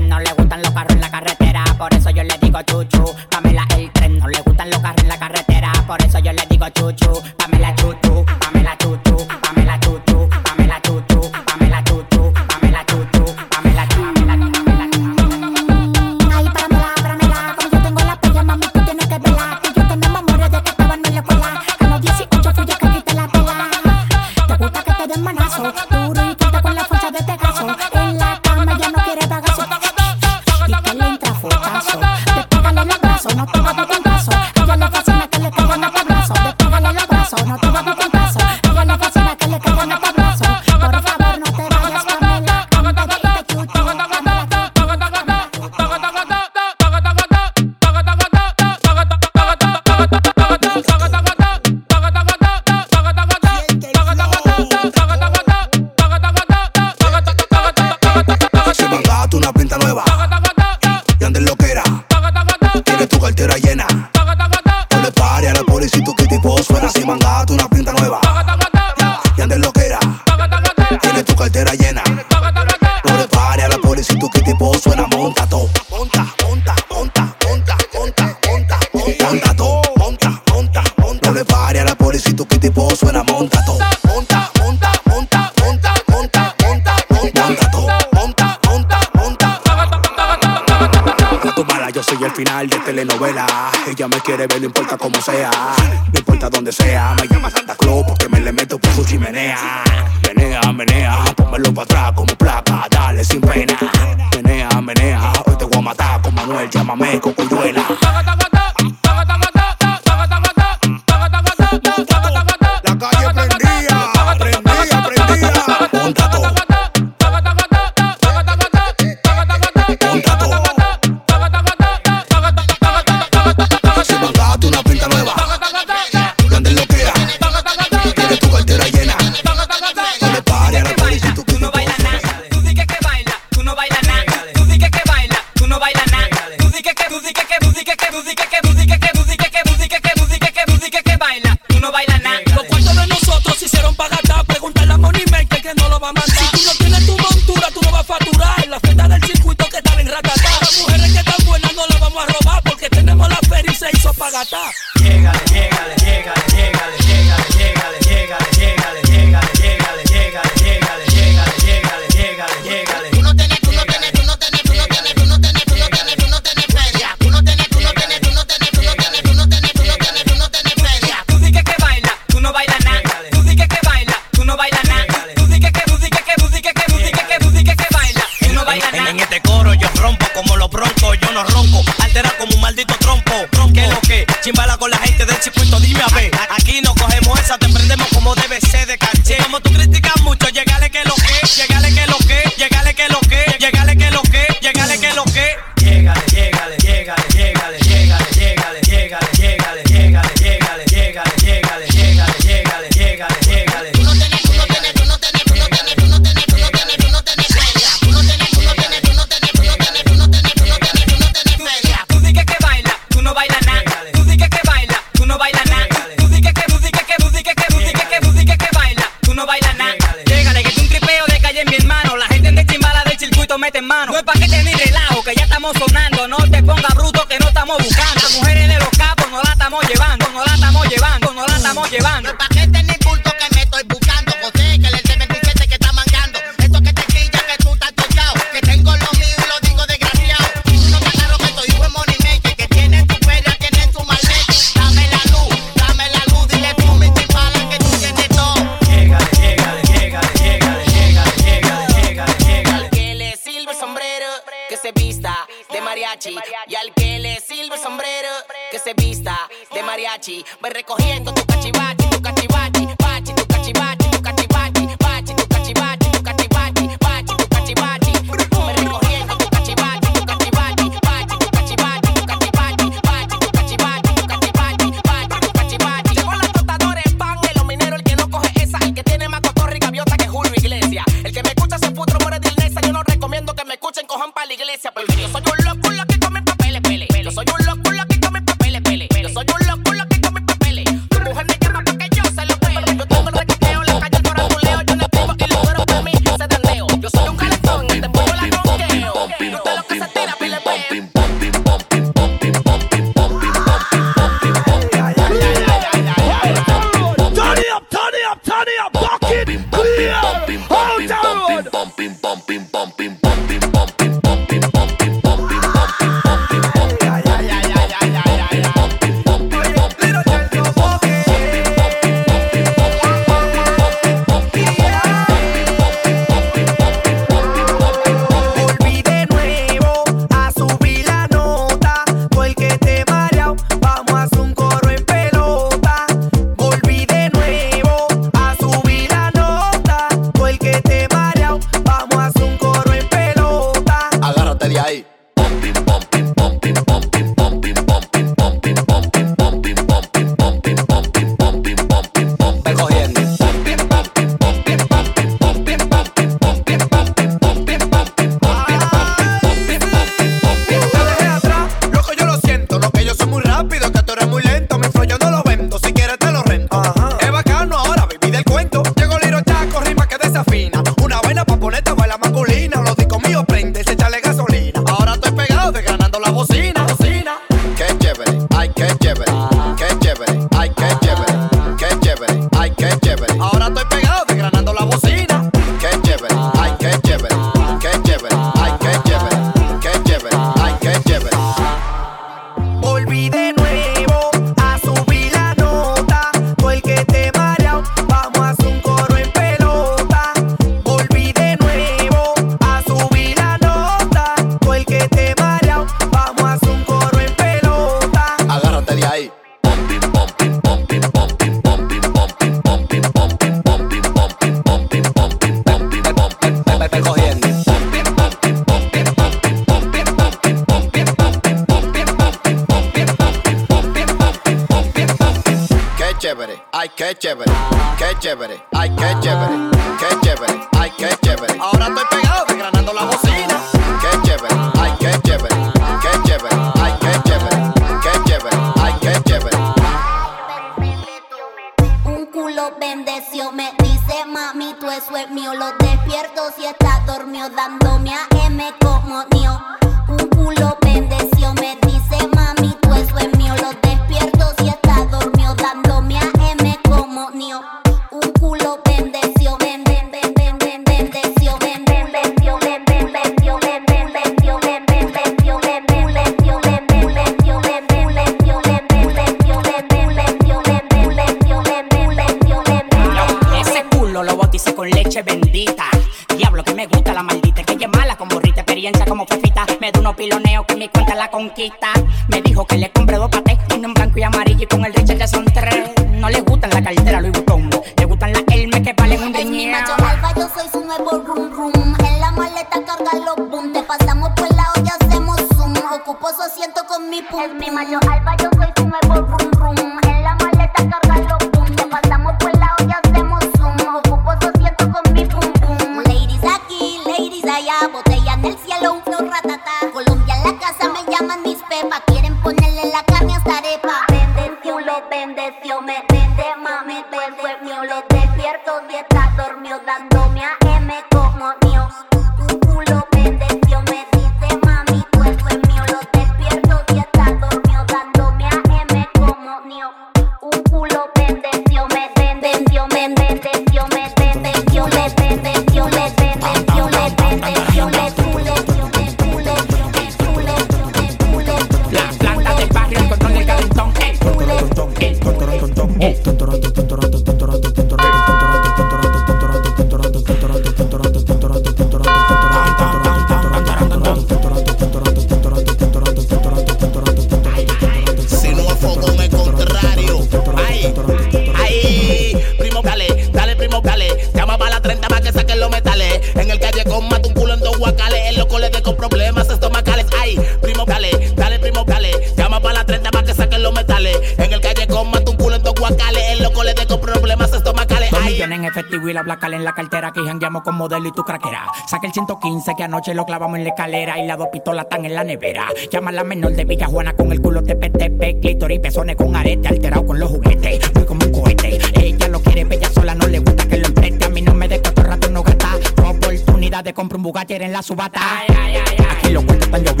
Saca el 115 que anoche lo clavamos en la escalera y las dos pistolas están en la nevera. Llama a la menor de Villa Juana con el culo TPTP, clítoris y pezones con arete, alterado con los juguetes. Voy como un cohete, ella lo quiere bella sola, no le gusta que lo empreste. A mí no me de rato no gasta. Oportunidad de comprar un Bugatti en la subata. Ay, ay, ay, Aquí los cuentos están lloviendo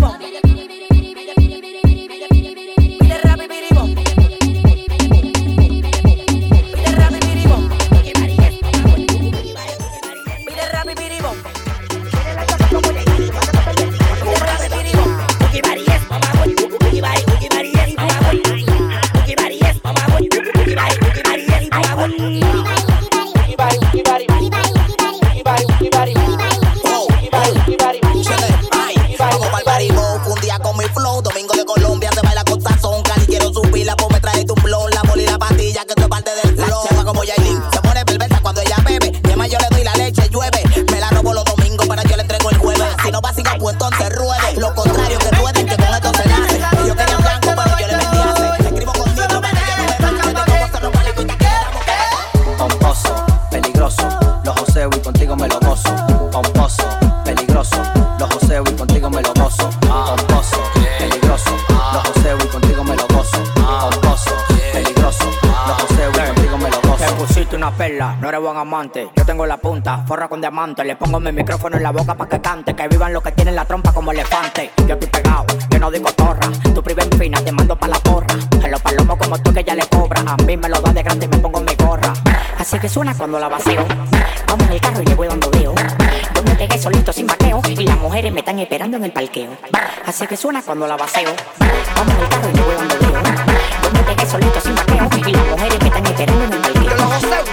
body bump. yo
tengo la
punta, forra con diamante. Le pongo mi micrófono en la boca pa' que cante, que vivan los que tienen la trompa como elefante. Yo estoy pegado, yo no digo torra, tu priven fina, te mando pa' la porra. A los palomos como tú que ya le cobra, a mí me lo da de grande y me pongo mi gorra. Así que suena cuando la vacío, vamos al carro y le voy dando lío. Yo me solito sin vaqueo, y las mujeres me están esperando en el parqueo. Así que suena cuando la vacío, vamos al carro y le voy dando lío. Yo me solito sin vaqueo, y las mujeres me están esperando en el parqueo.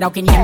that I can hear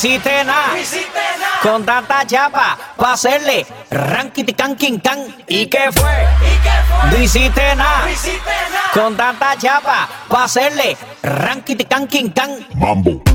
hiciste nada. Con tanta chapa, pa' hacerle rankiti can quin can. ¿Y qué fue? No hiciste nada. Con tanta chapa, pa' hacerle rankiti can quin can.
Mambo.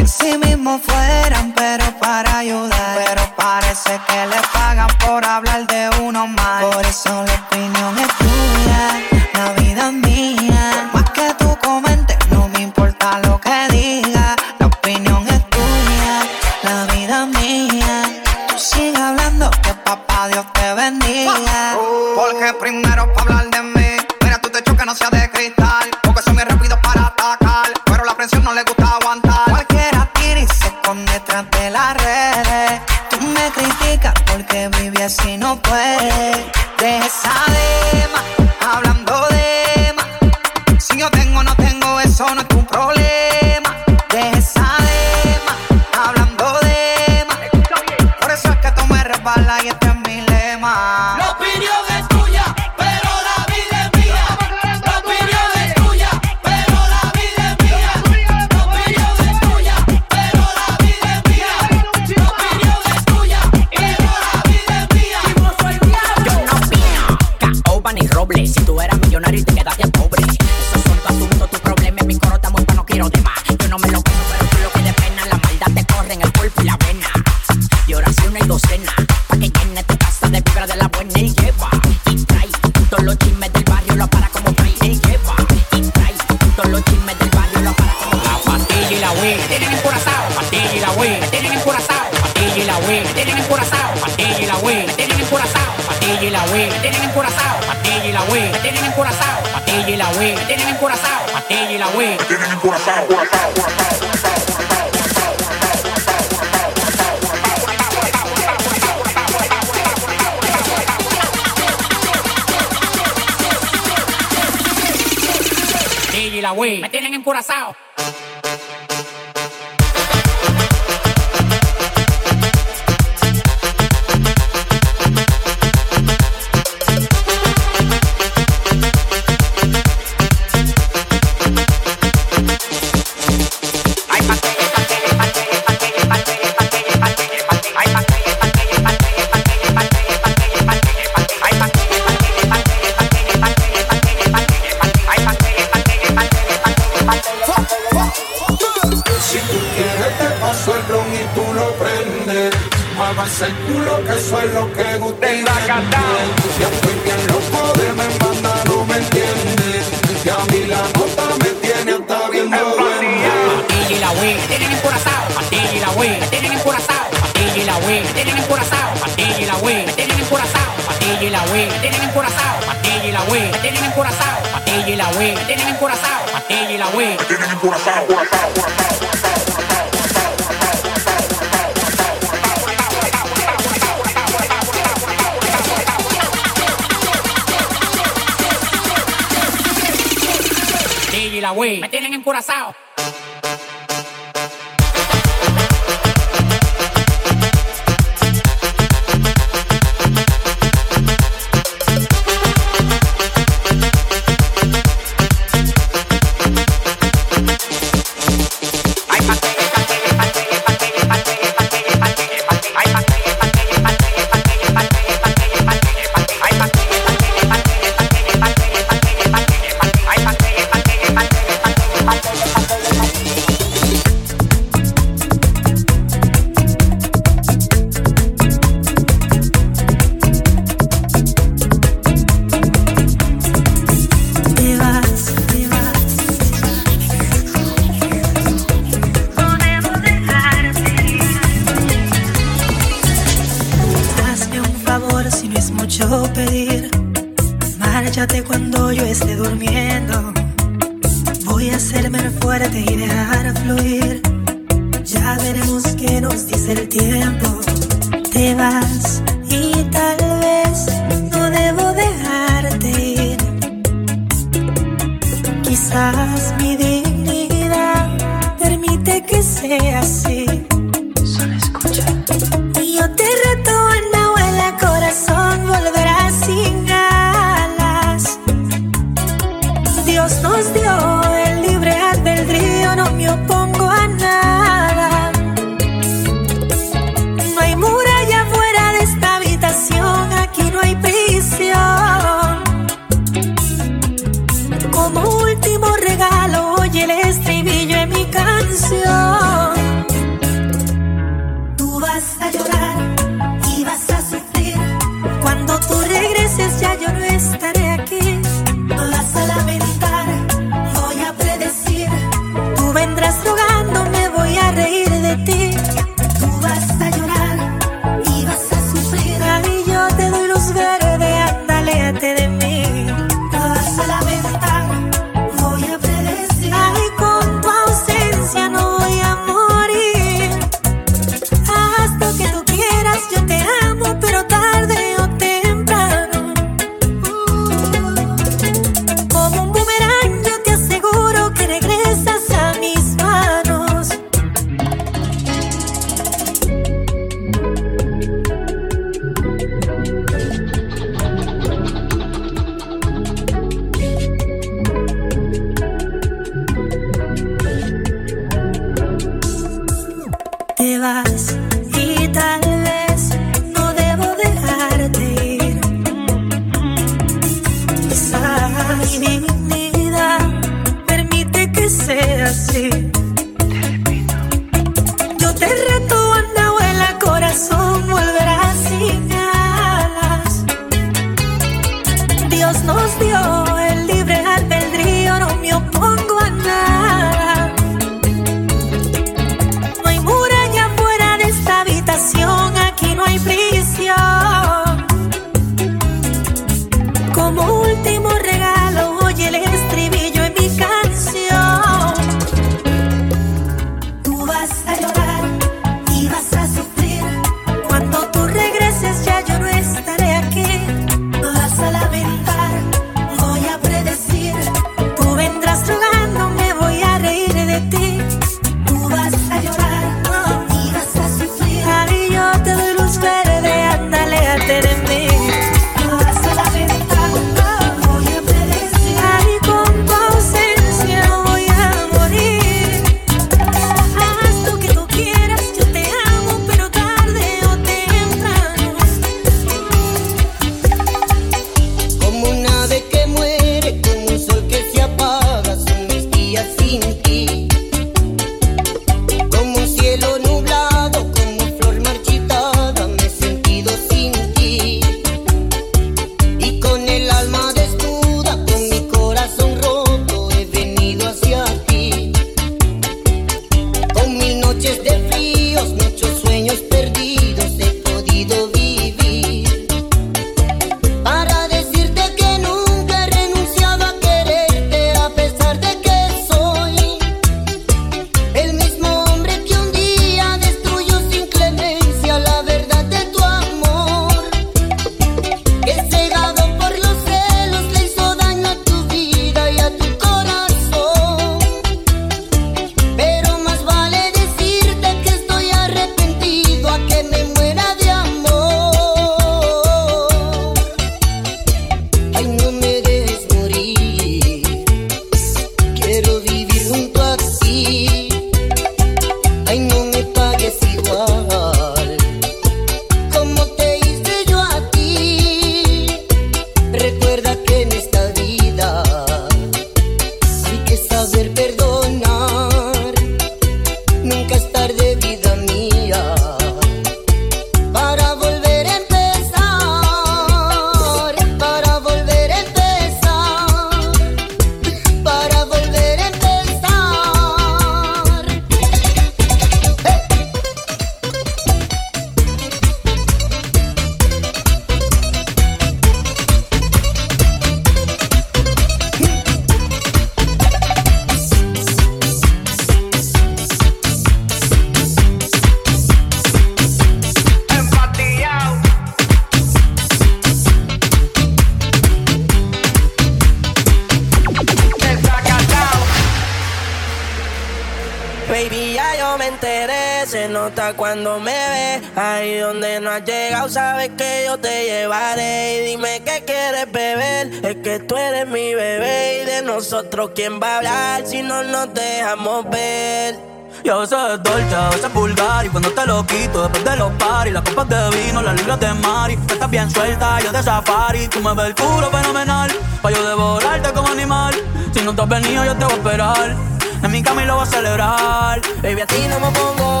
nosotros quién va a hablar si no nos dejamos ver.
Y a veces es dolce, a veces es vulgar Y cuando te lo quito, después de los paris Las copas de vino, las libras de mari estás bien suelta, yo de safari Tú me ves el culo fenomenal Pa' yo devorarte como animal Si no te has venido, yo te voy a esperar En mi cama lo voy a celebrar
Baby, a ti no me pongo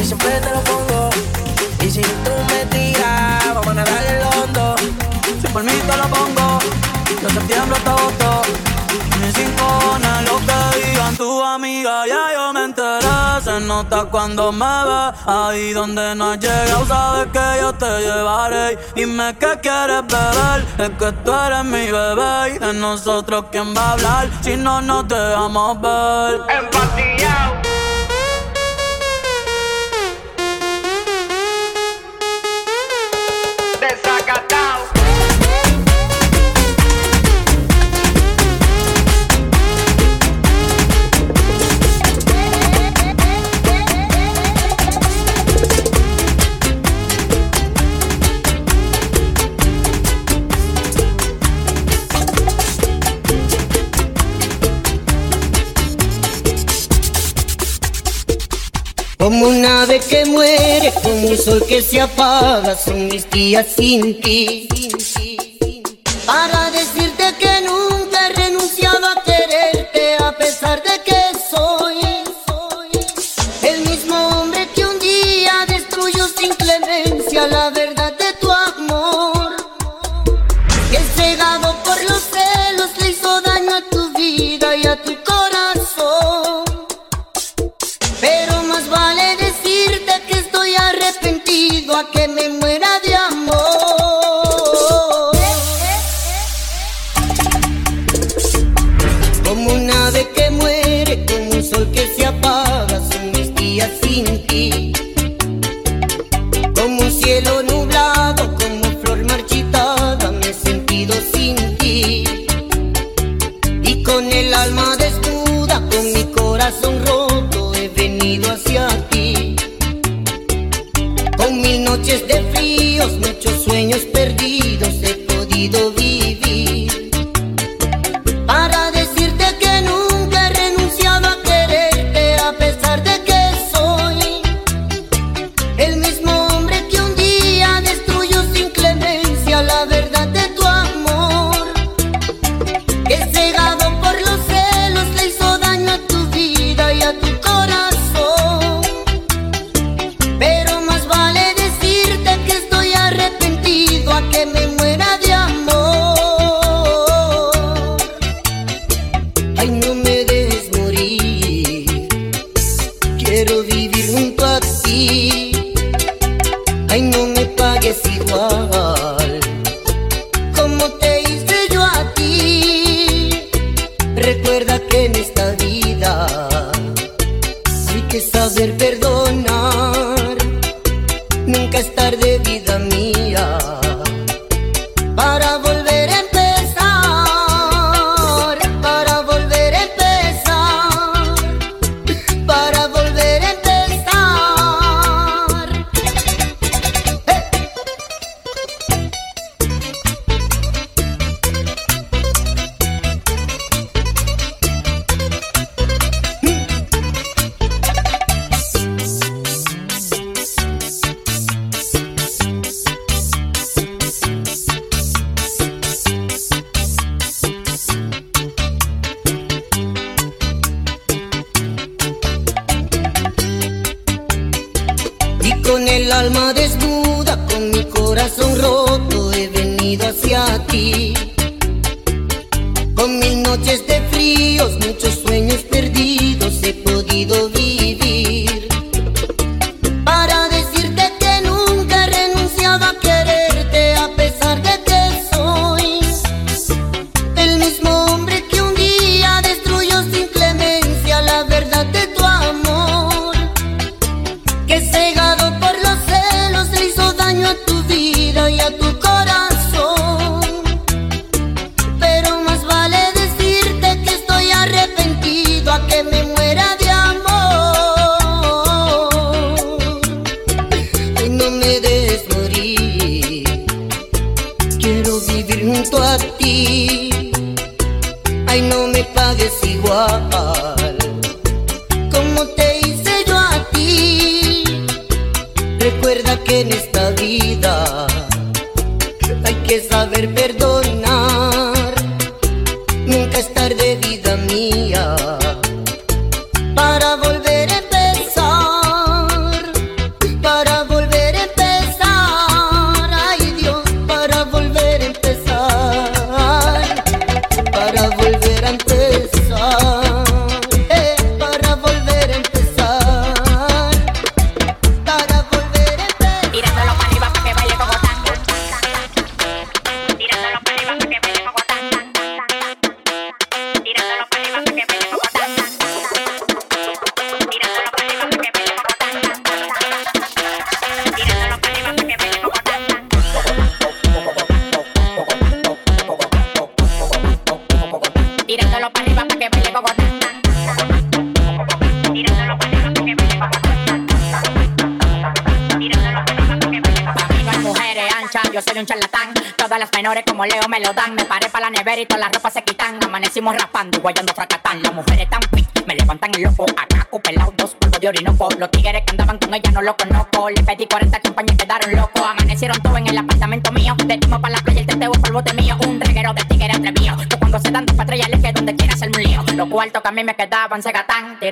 Y siempre te lo pongo Y si tú me tiras Vamos a nadar el hondo
Si por mí te lo pongo De septiembre hasta nota cuando me ve. Ahí donde no has llegado, sabes que yo te llevaré. Dime qué quieres beber, es que tú eres mi bebé. Y de nosotros, ¿quién va a hablar si no nos dejamos ver?
como un ave que muere, como un sol que se apaga, son mis días sin ti.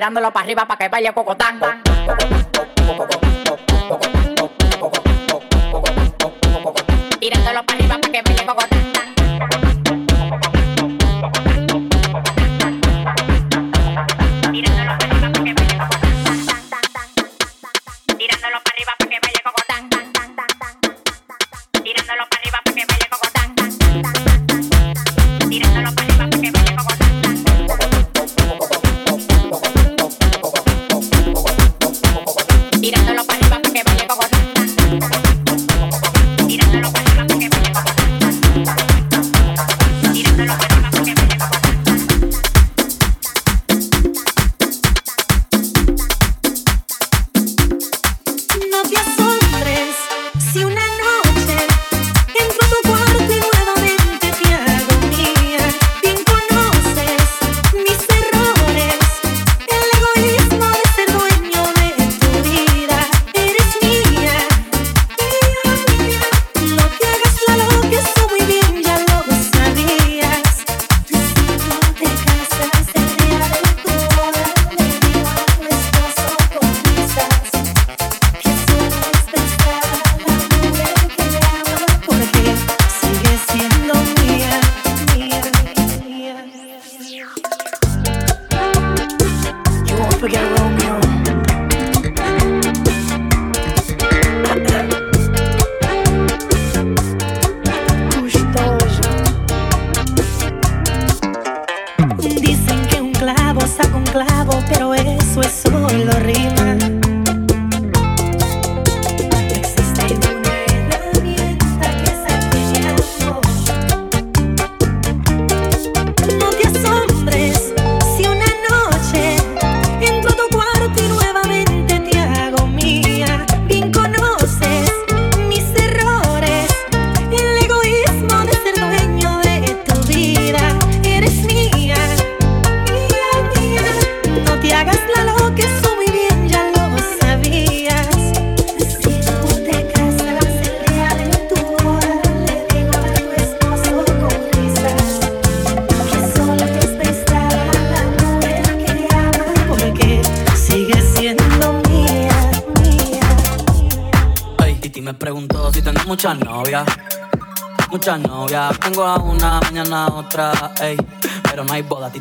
tirándolo para arriba para que vaya Cocotán.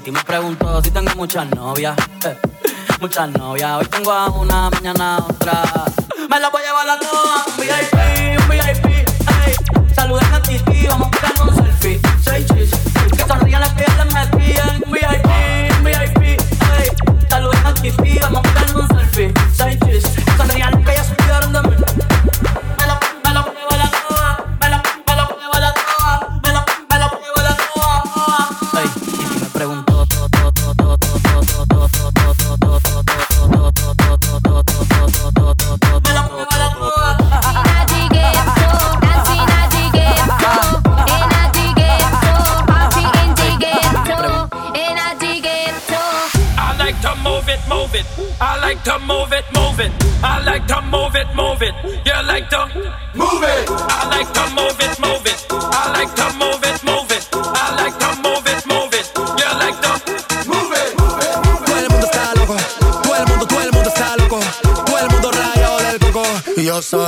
Titi me preguntó si tengo muchas novias. Eh, muchas novias. Hoy tengo a una, mañana a otra. Me las voy a llevar a todas.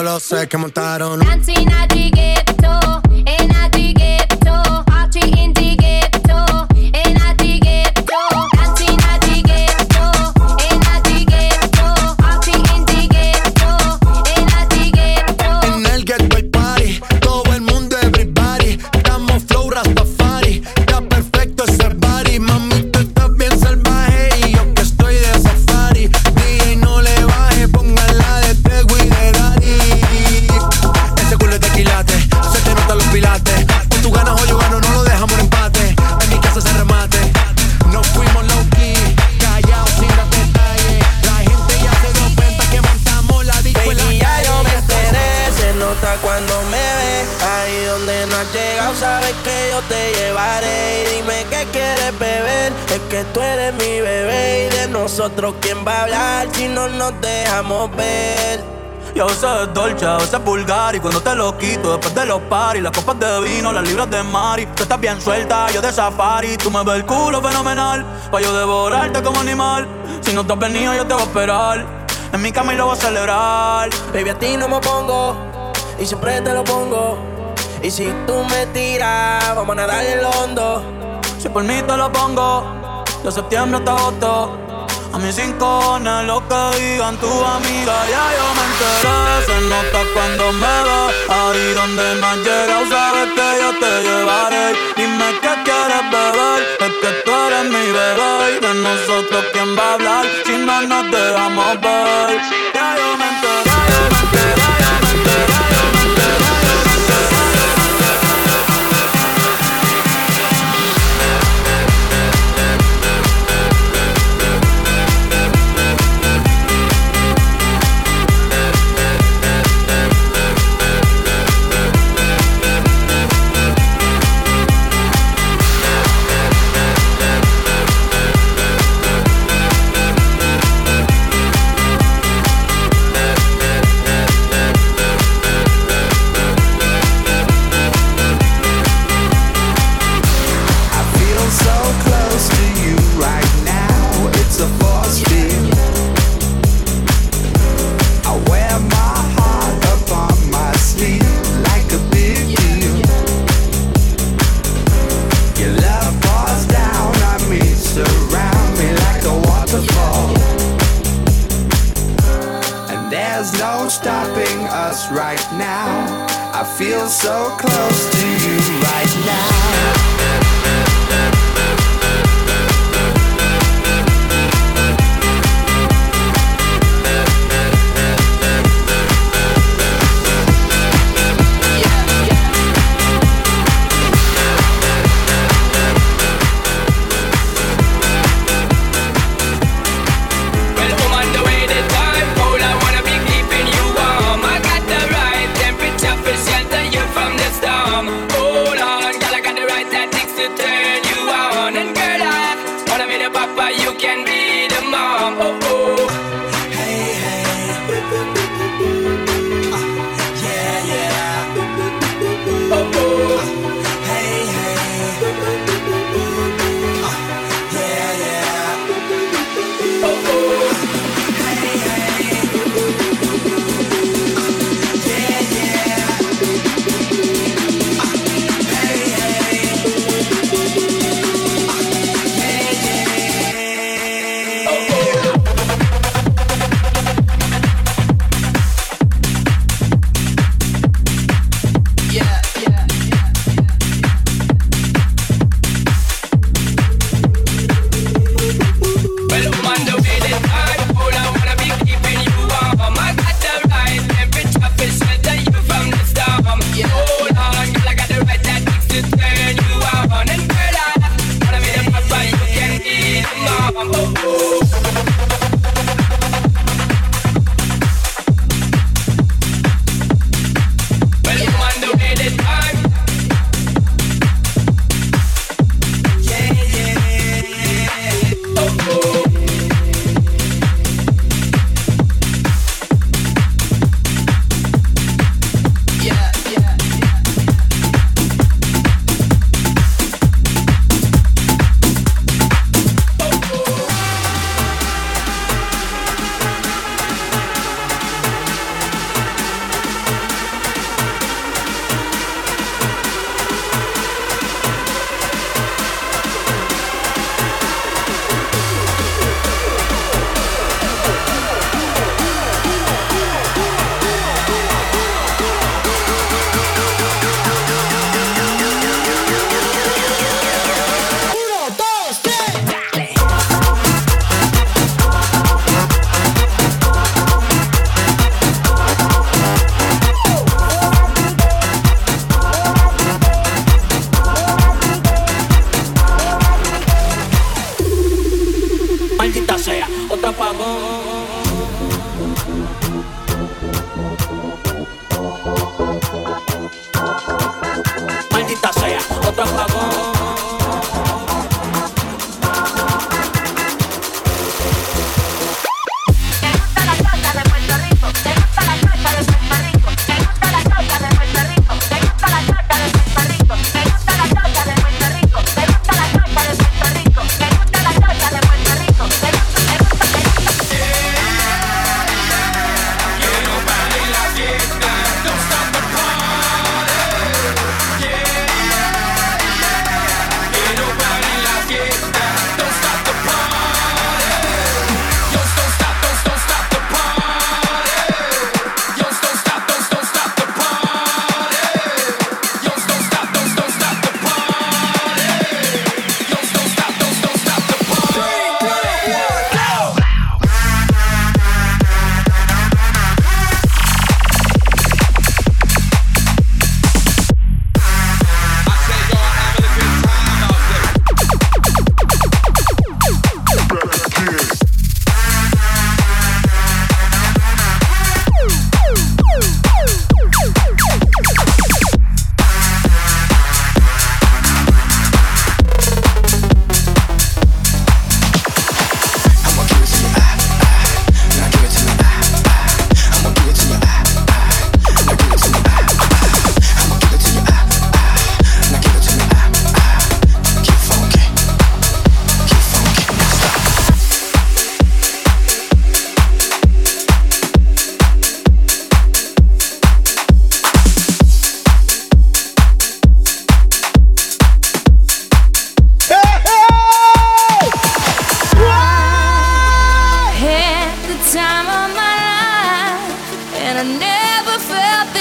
lo sé que montaron.
Dancing
veces vulgar y cuando te lo quito después de los paris, las copas de vino, las libras de mari. Tú estás bien suelta, yo de safari, tú me ves el culo fenomenal, pa' yo devorarte como animal. Si no te has venido, yo te voy a esperar. En mi cama y lo voy a celebrar.
Baby, a ti no me pongo y siempre te lo pongo. Y si tú me tiras, vamos a nadar el hondo.
Si por mí te lo pongo, de septiembre hasta agosto. A mis cinco lo que digan tu amiga, ya yo me soltera se nota cuando me va. Ahí donde no has sabes que yo te llevaré. Dime qué quieres beber, es que tú eres mi bebé. De nosotros, ¿quién va a hablar si no nos dejamos ver? Ya yo me enteré, ya yo me enteré.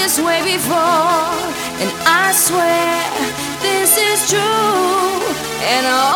this way before, and I swear this is true. And all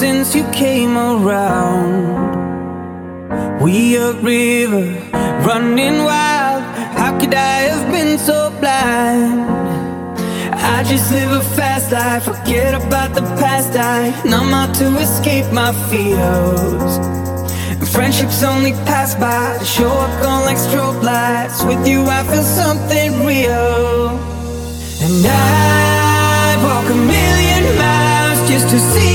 since you came around. We a river running wild. How could I have been so blind? I just live a fast life, forget about the past. I numb out to escape my fears. And friendships only pass by, they show up gone like strobe lights. With you, I feel something real. And I walk a million miles just to see.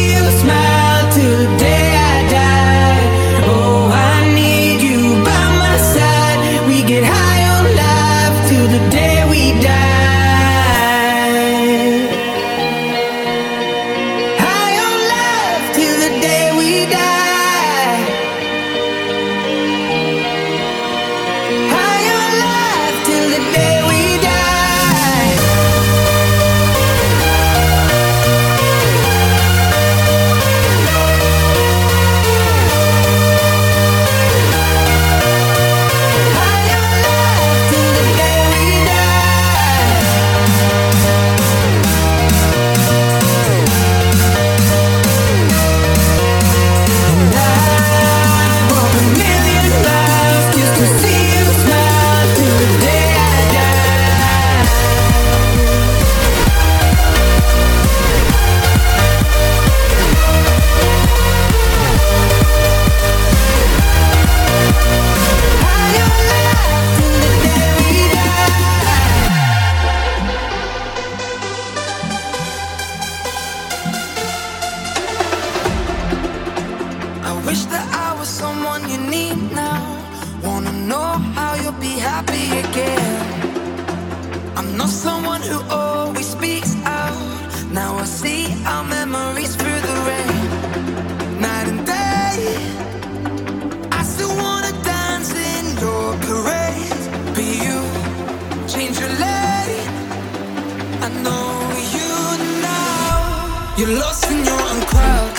know you now. You're lost in your own crowd.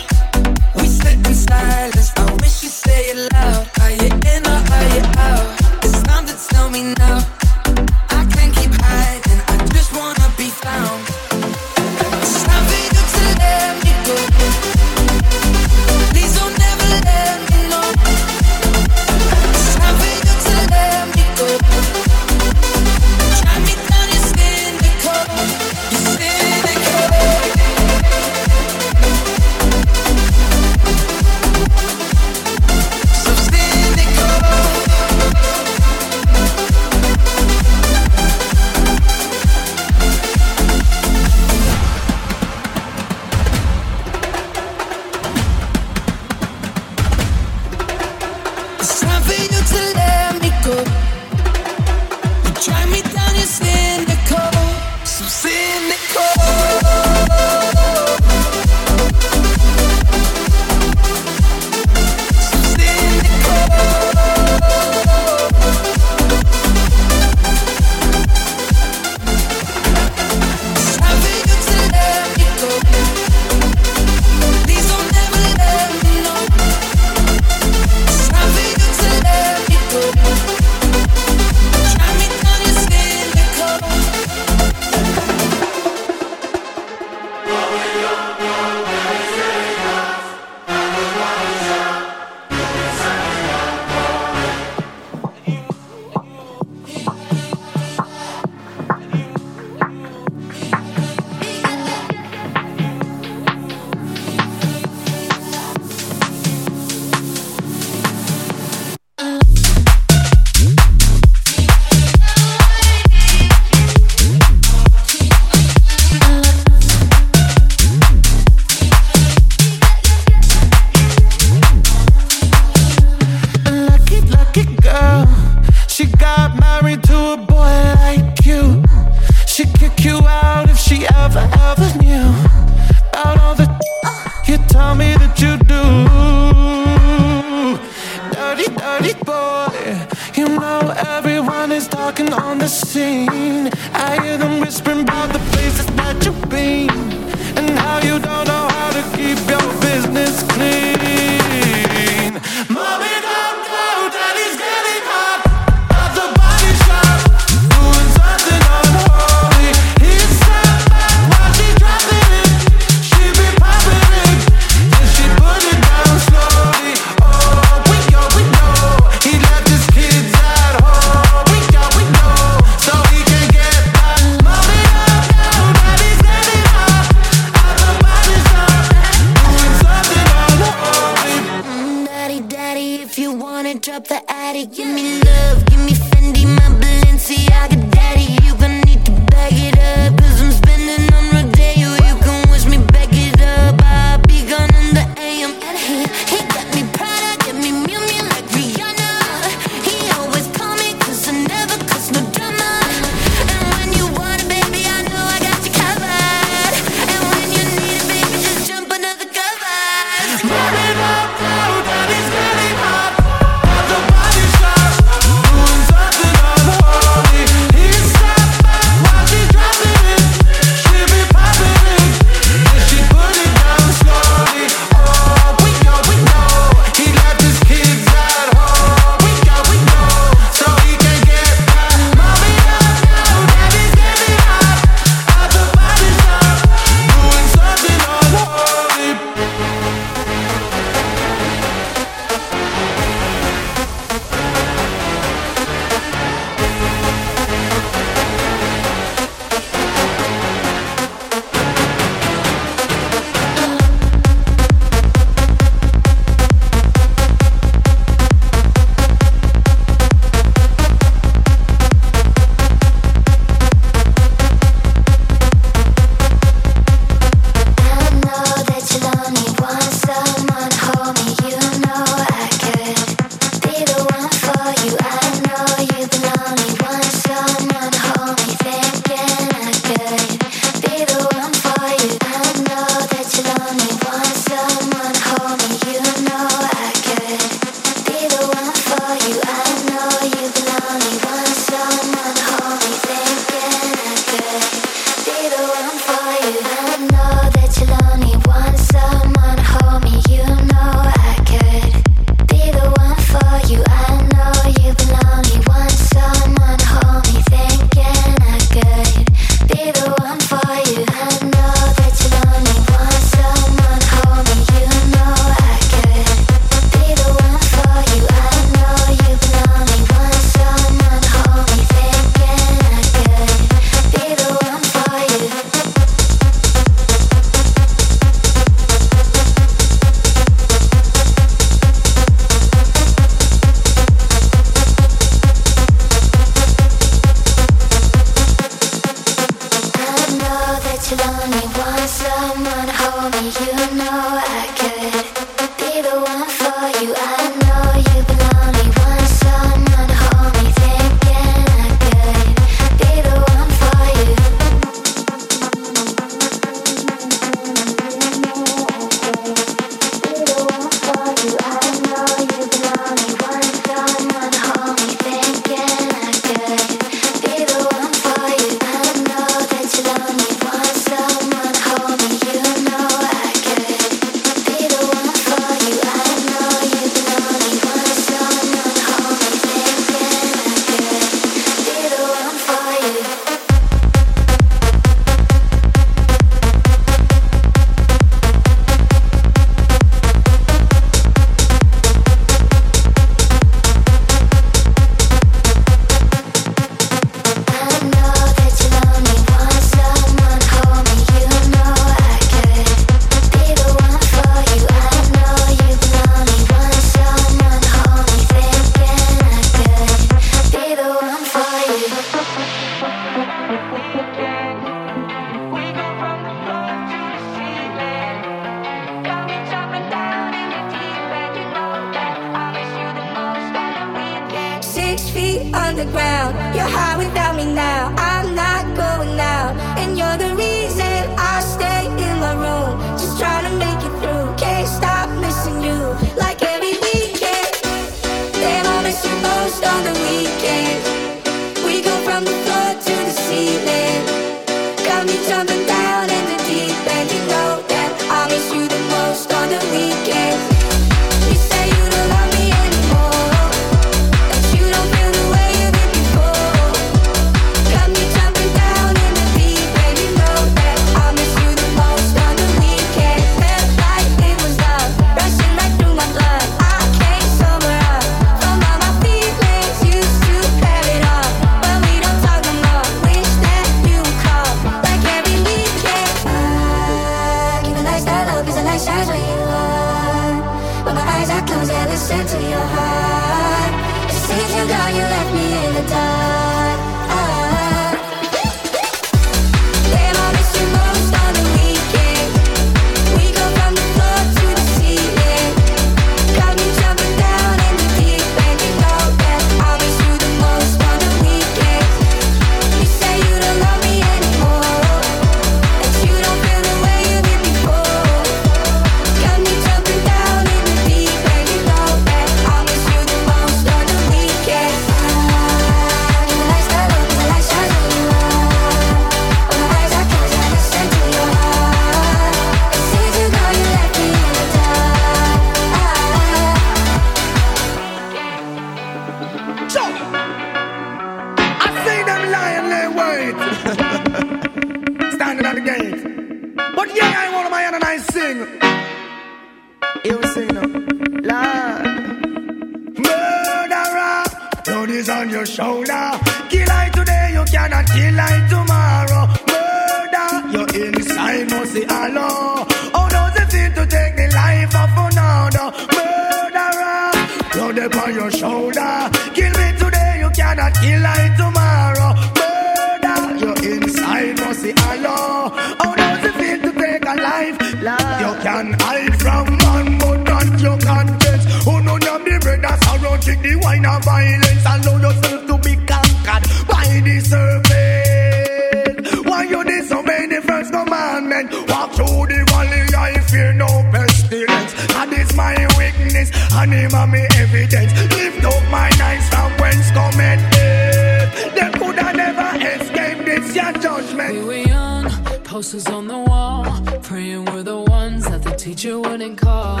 and
him and me evidence. Lift up my eyes from whence coming it. Them coulda never escaped this your judgment.
We were young, posters on the wall, praying we're the ones that the teacher wouldn't call.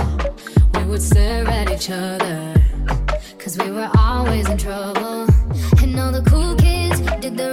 We would stare at each other, cause we were always in trouble. And all the cool kids did the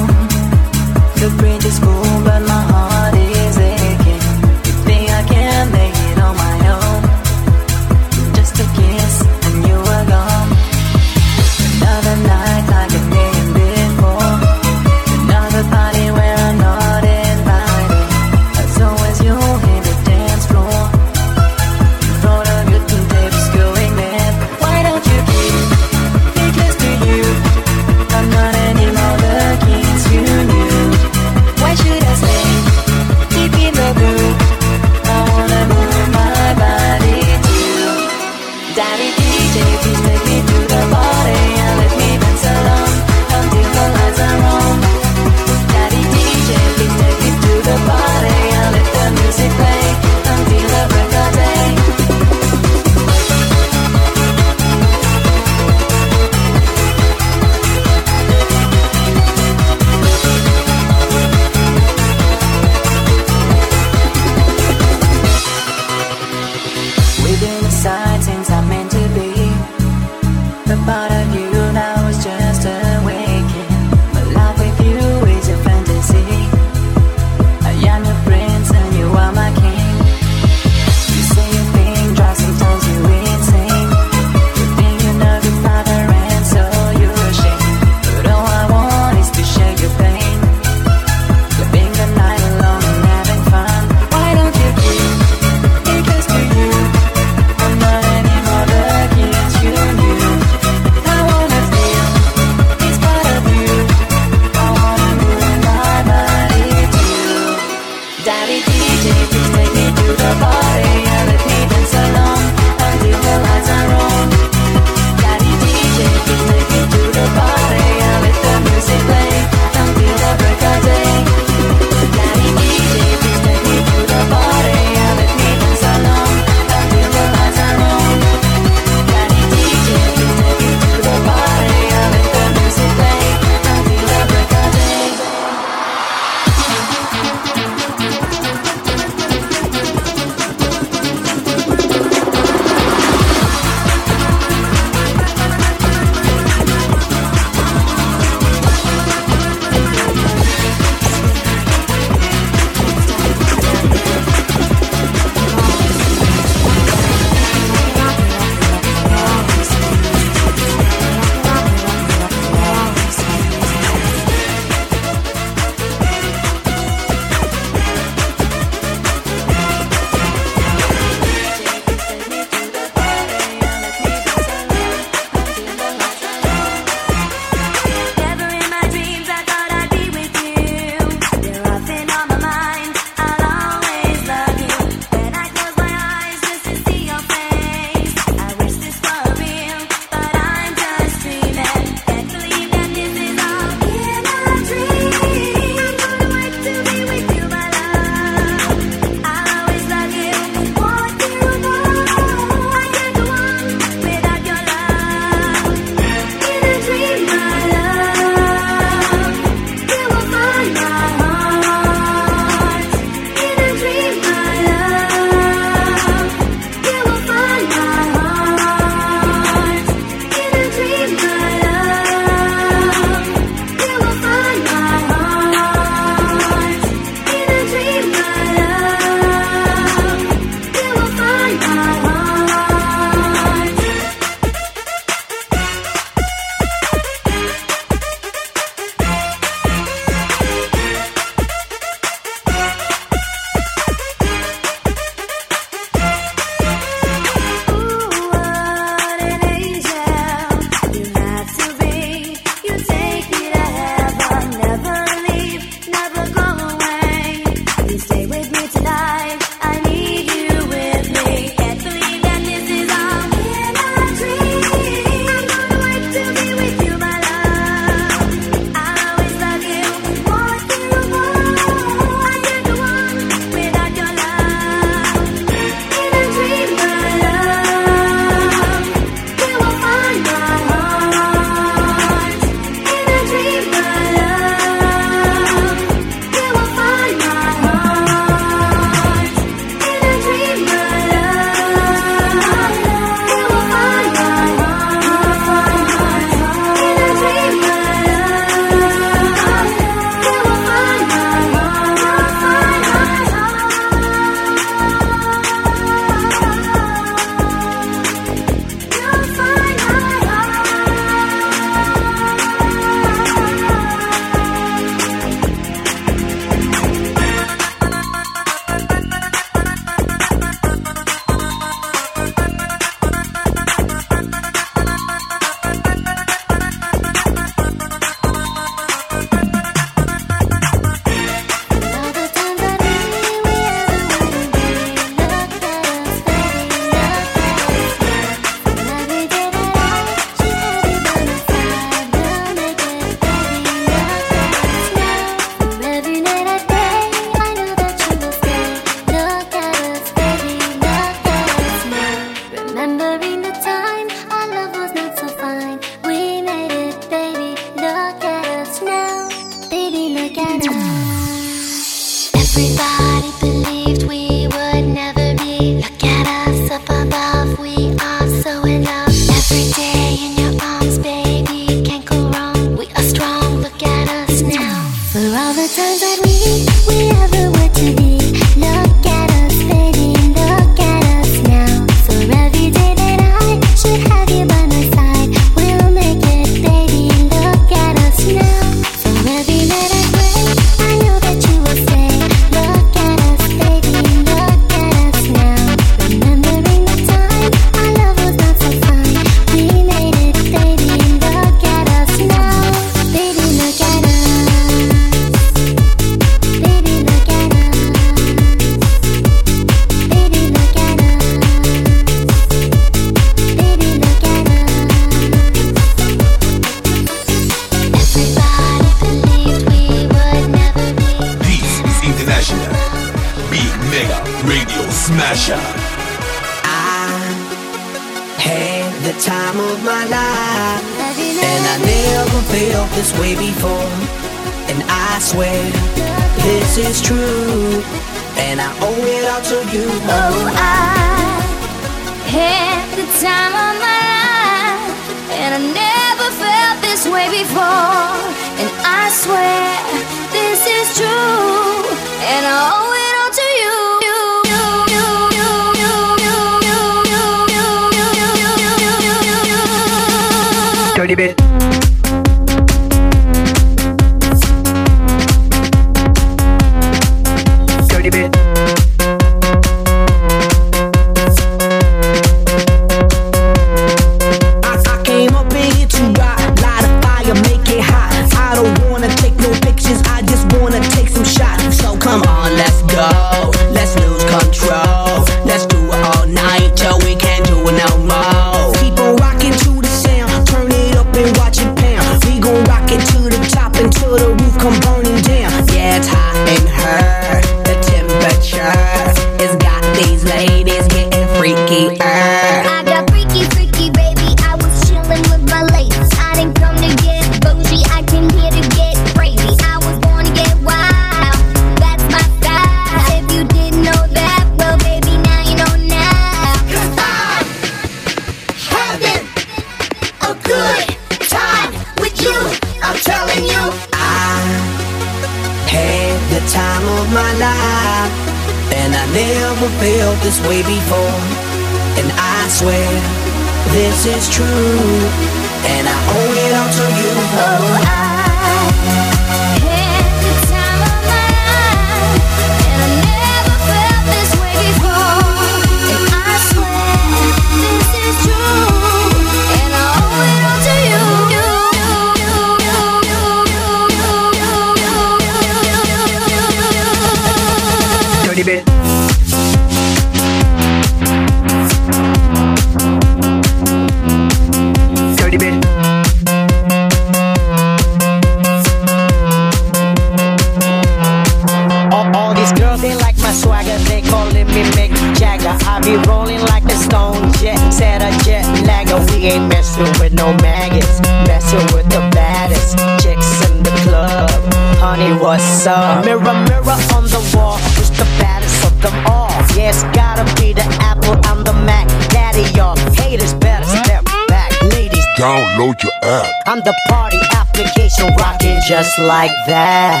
like that.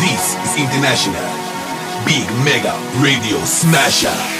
This
is
International Big Mega Radio Smasher.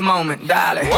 moment,
darling.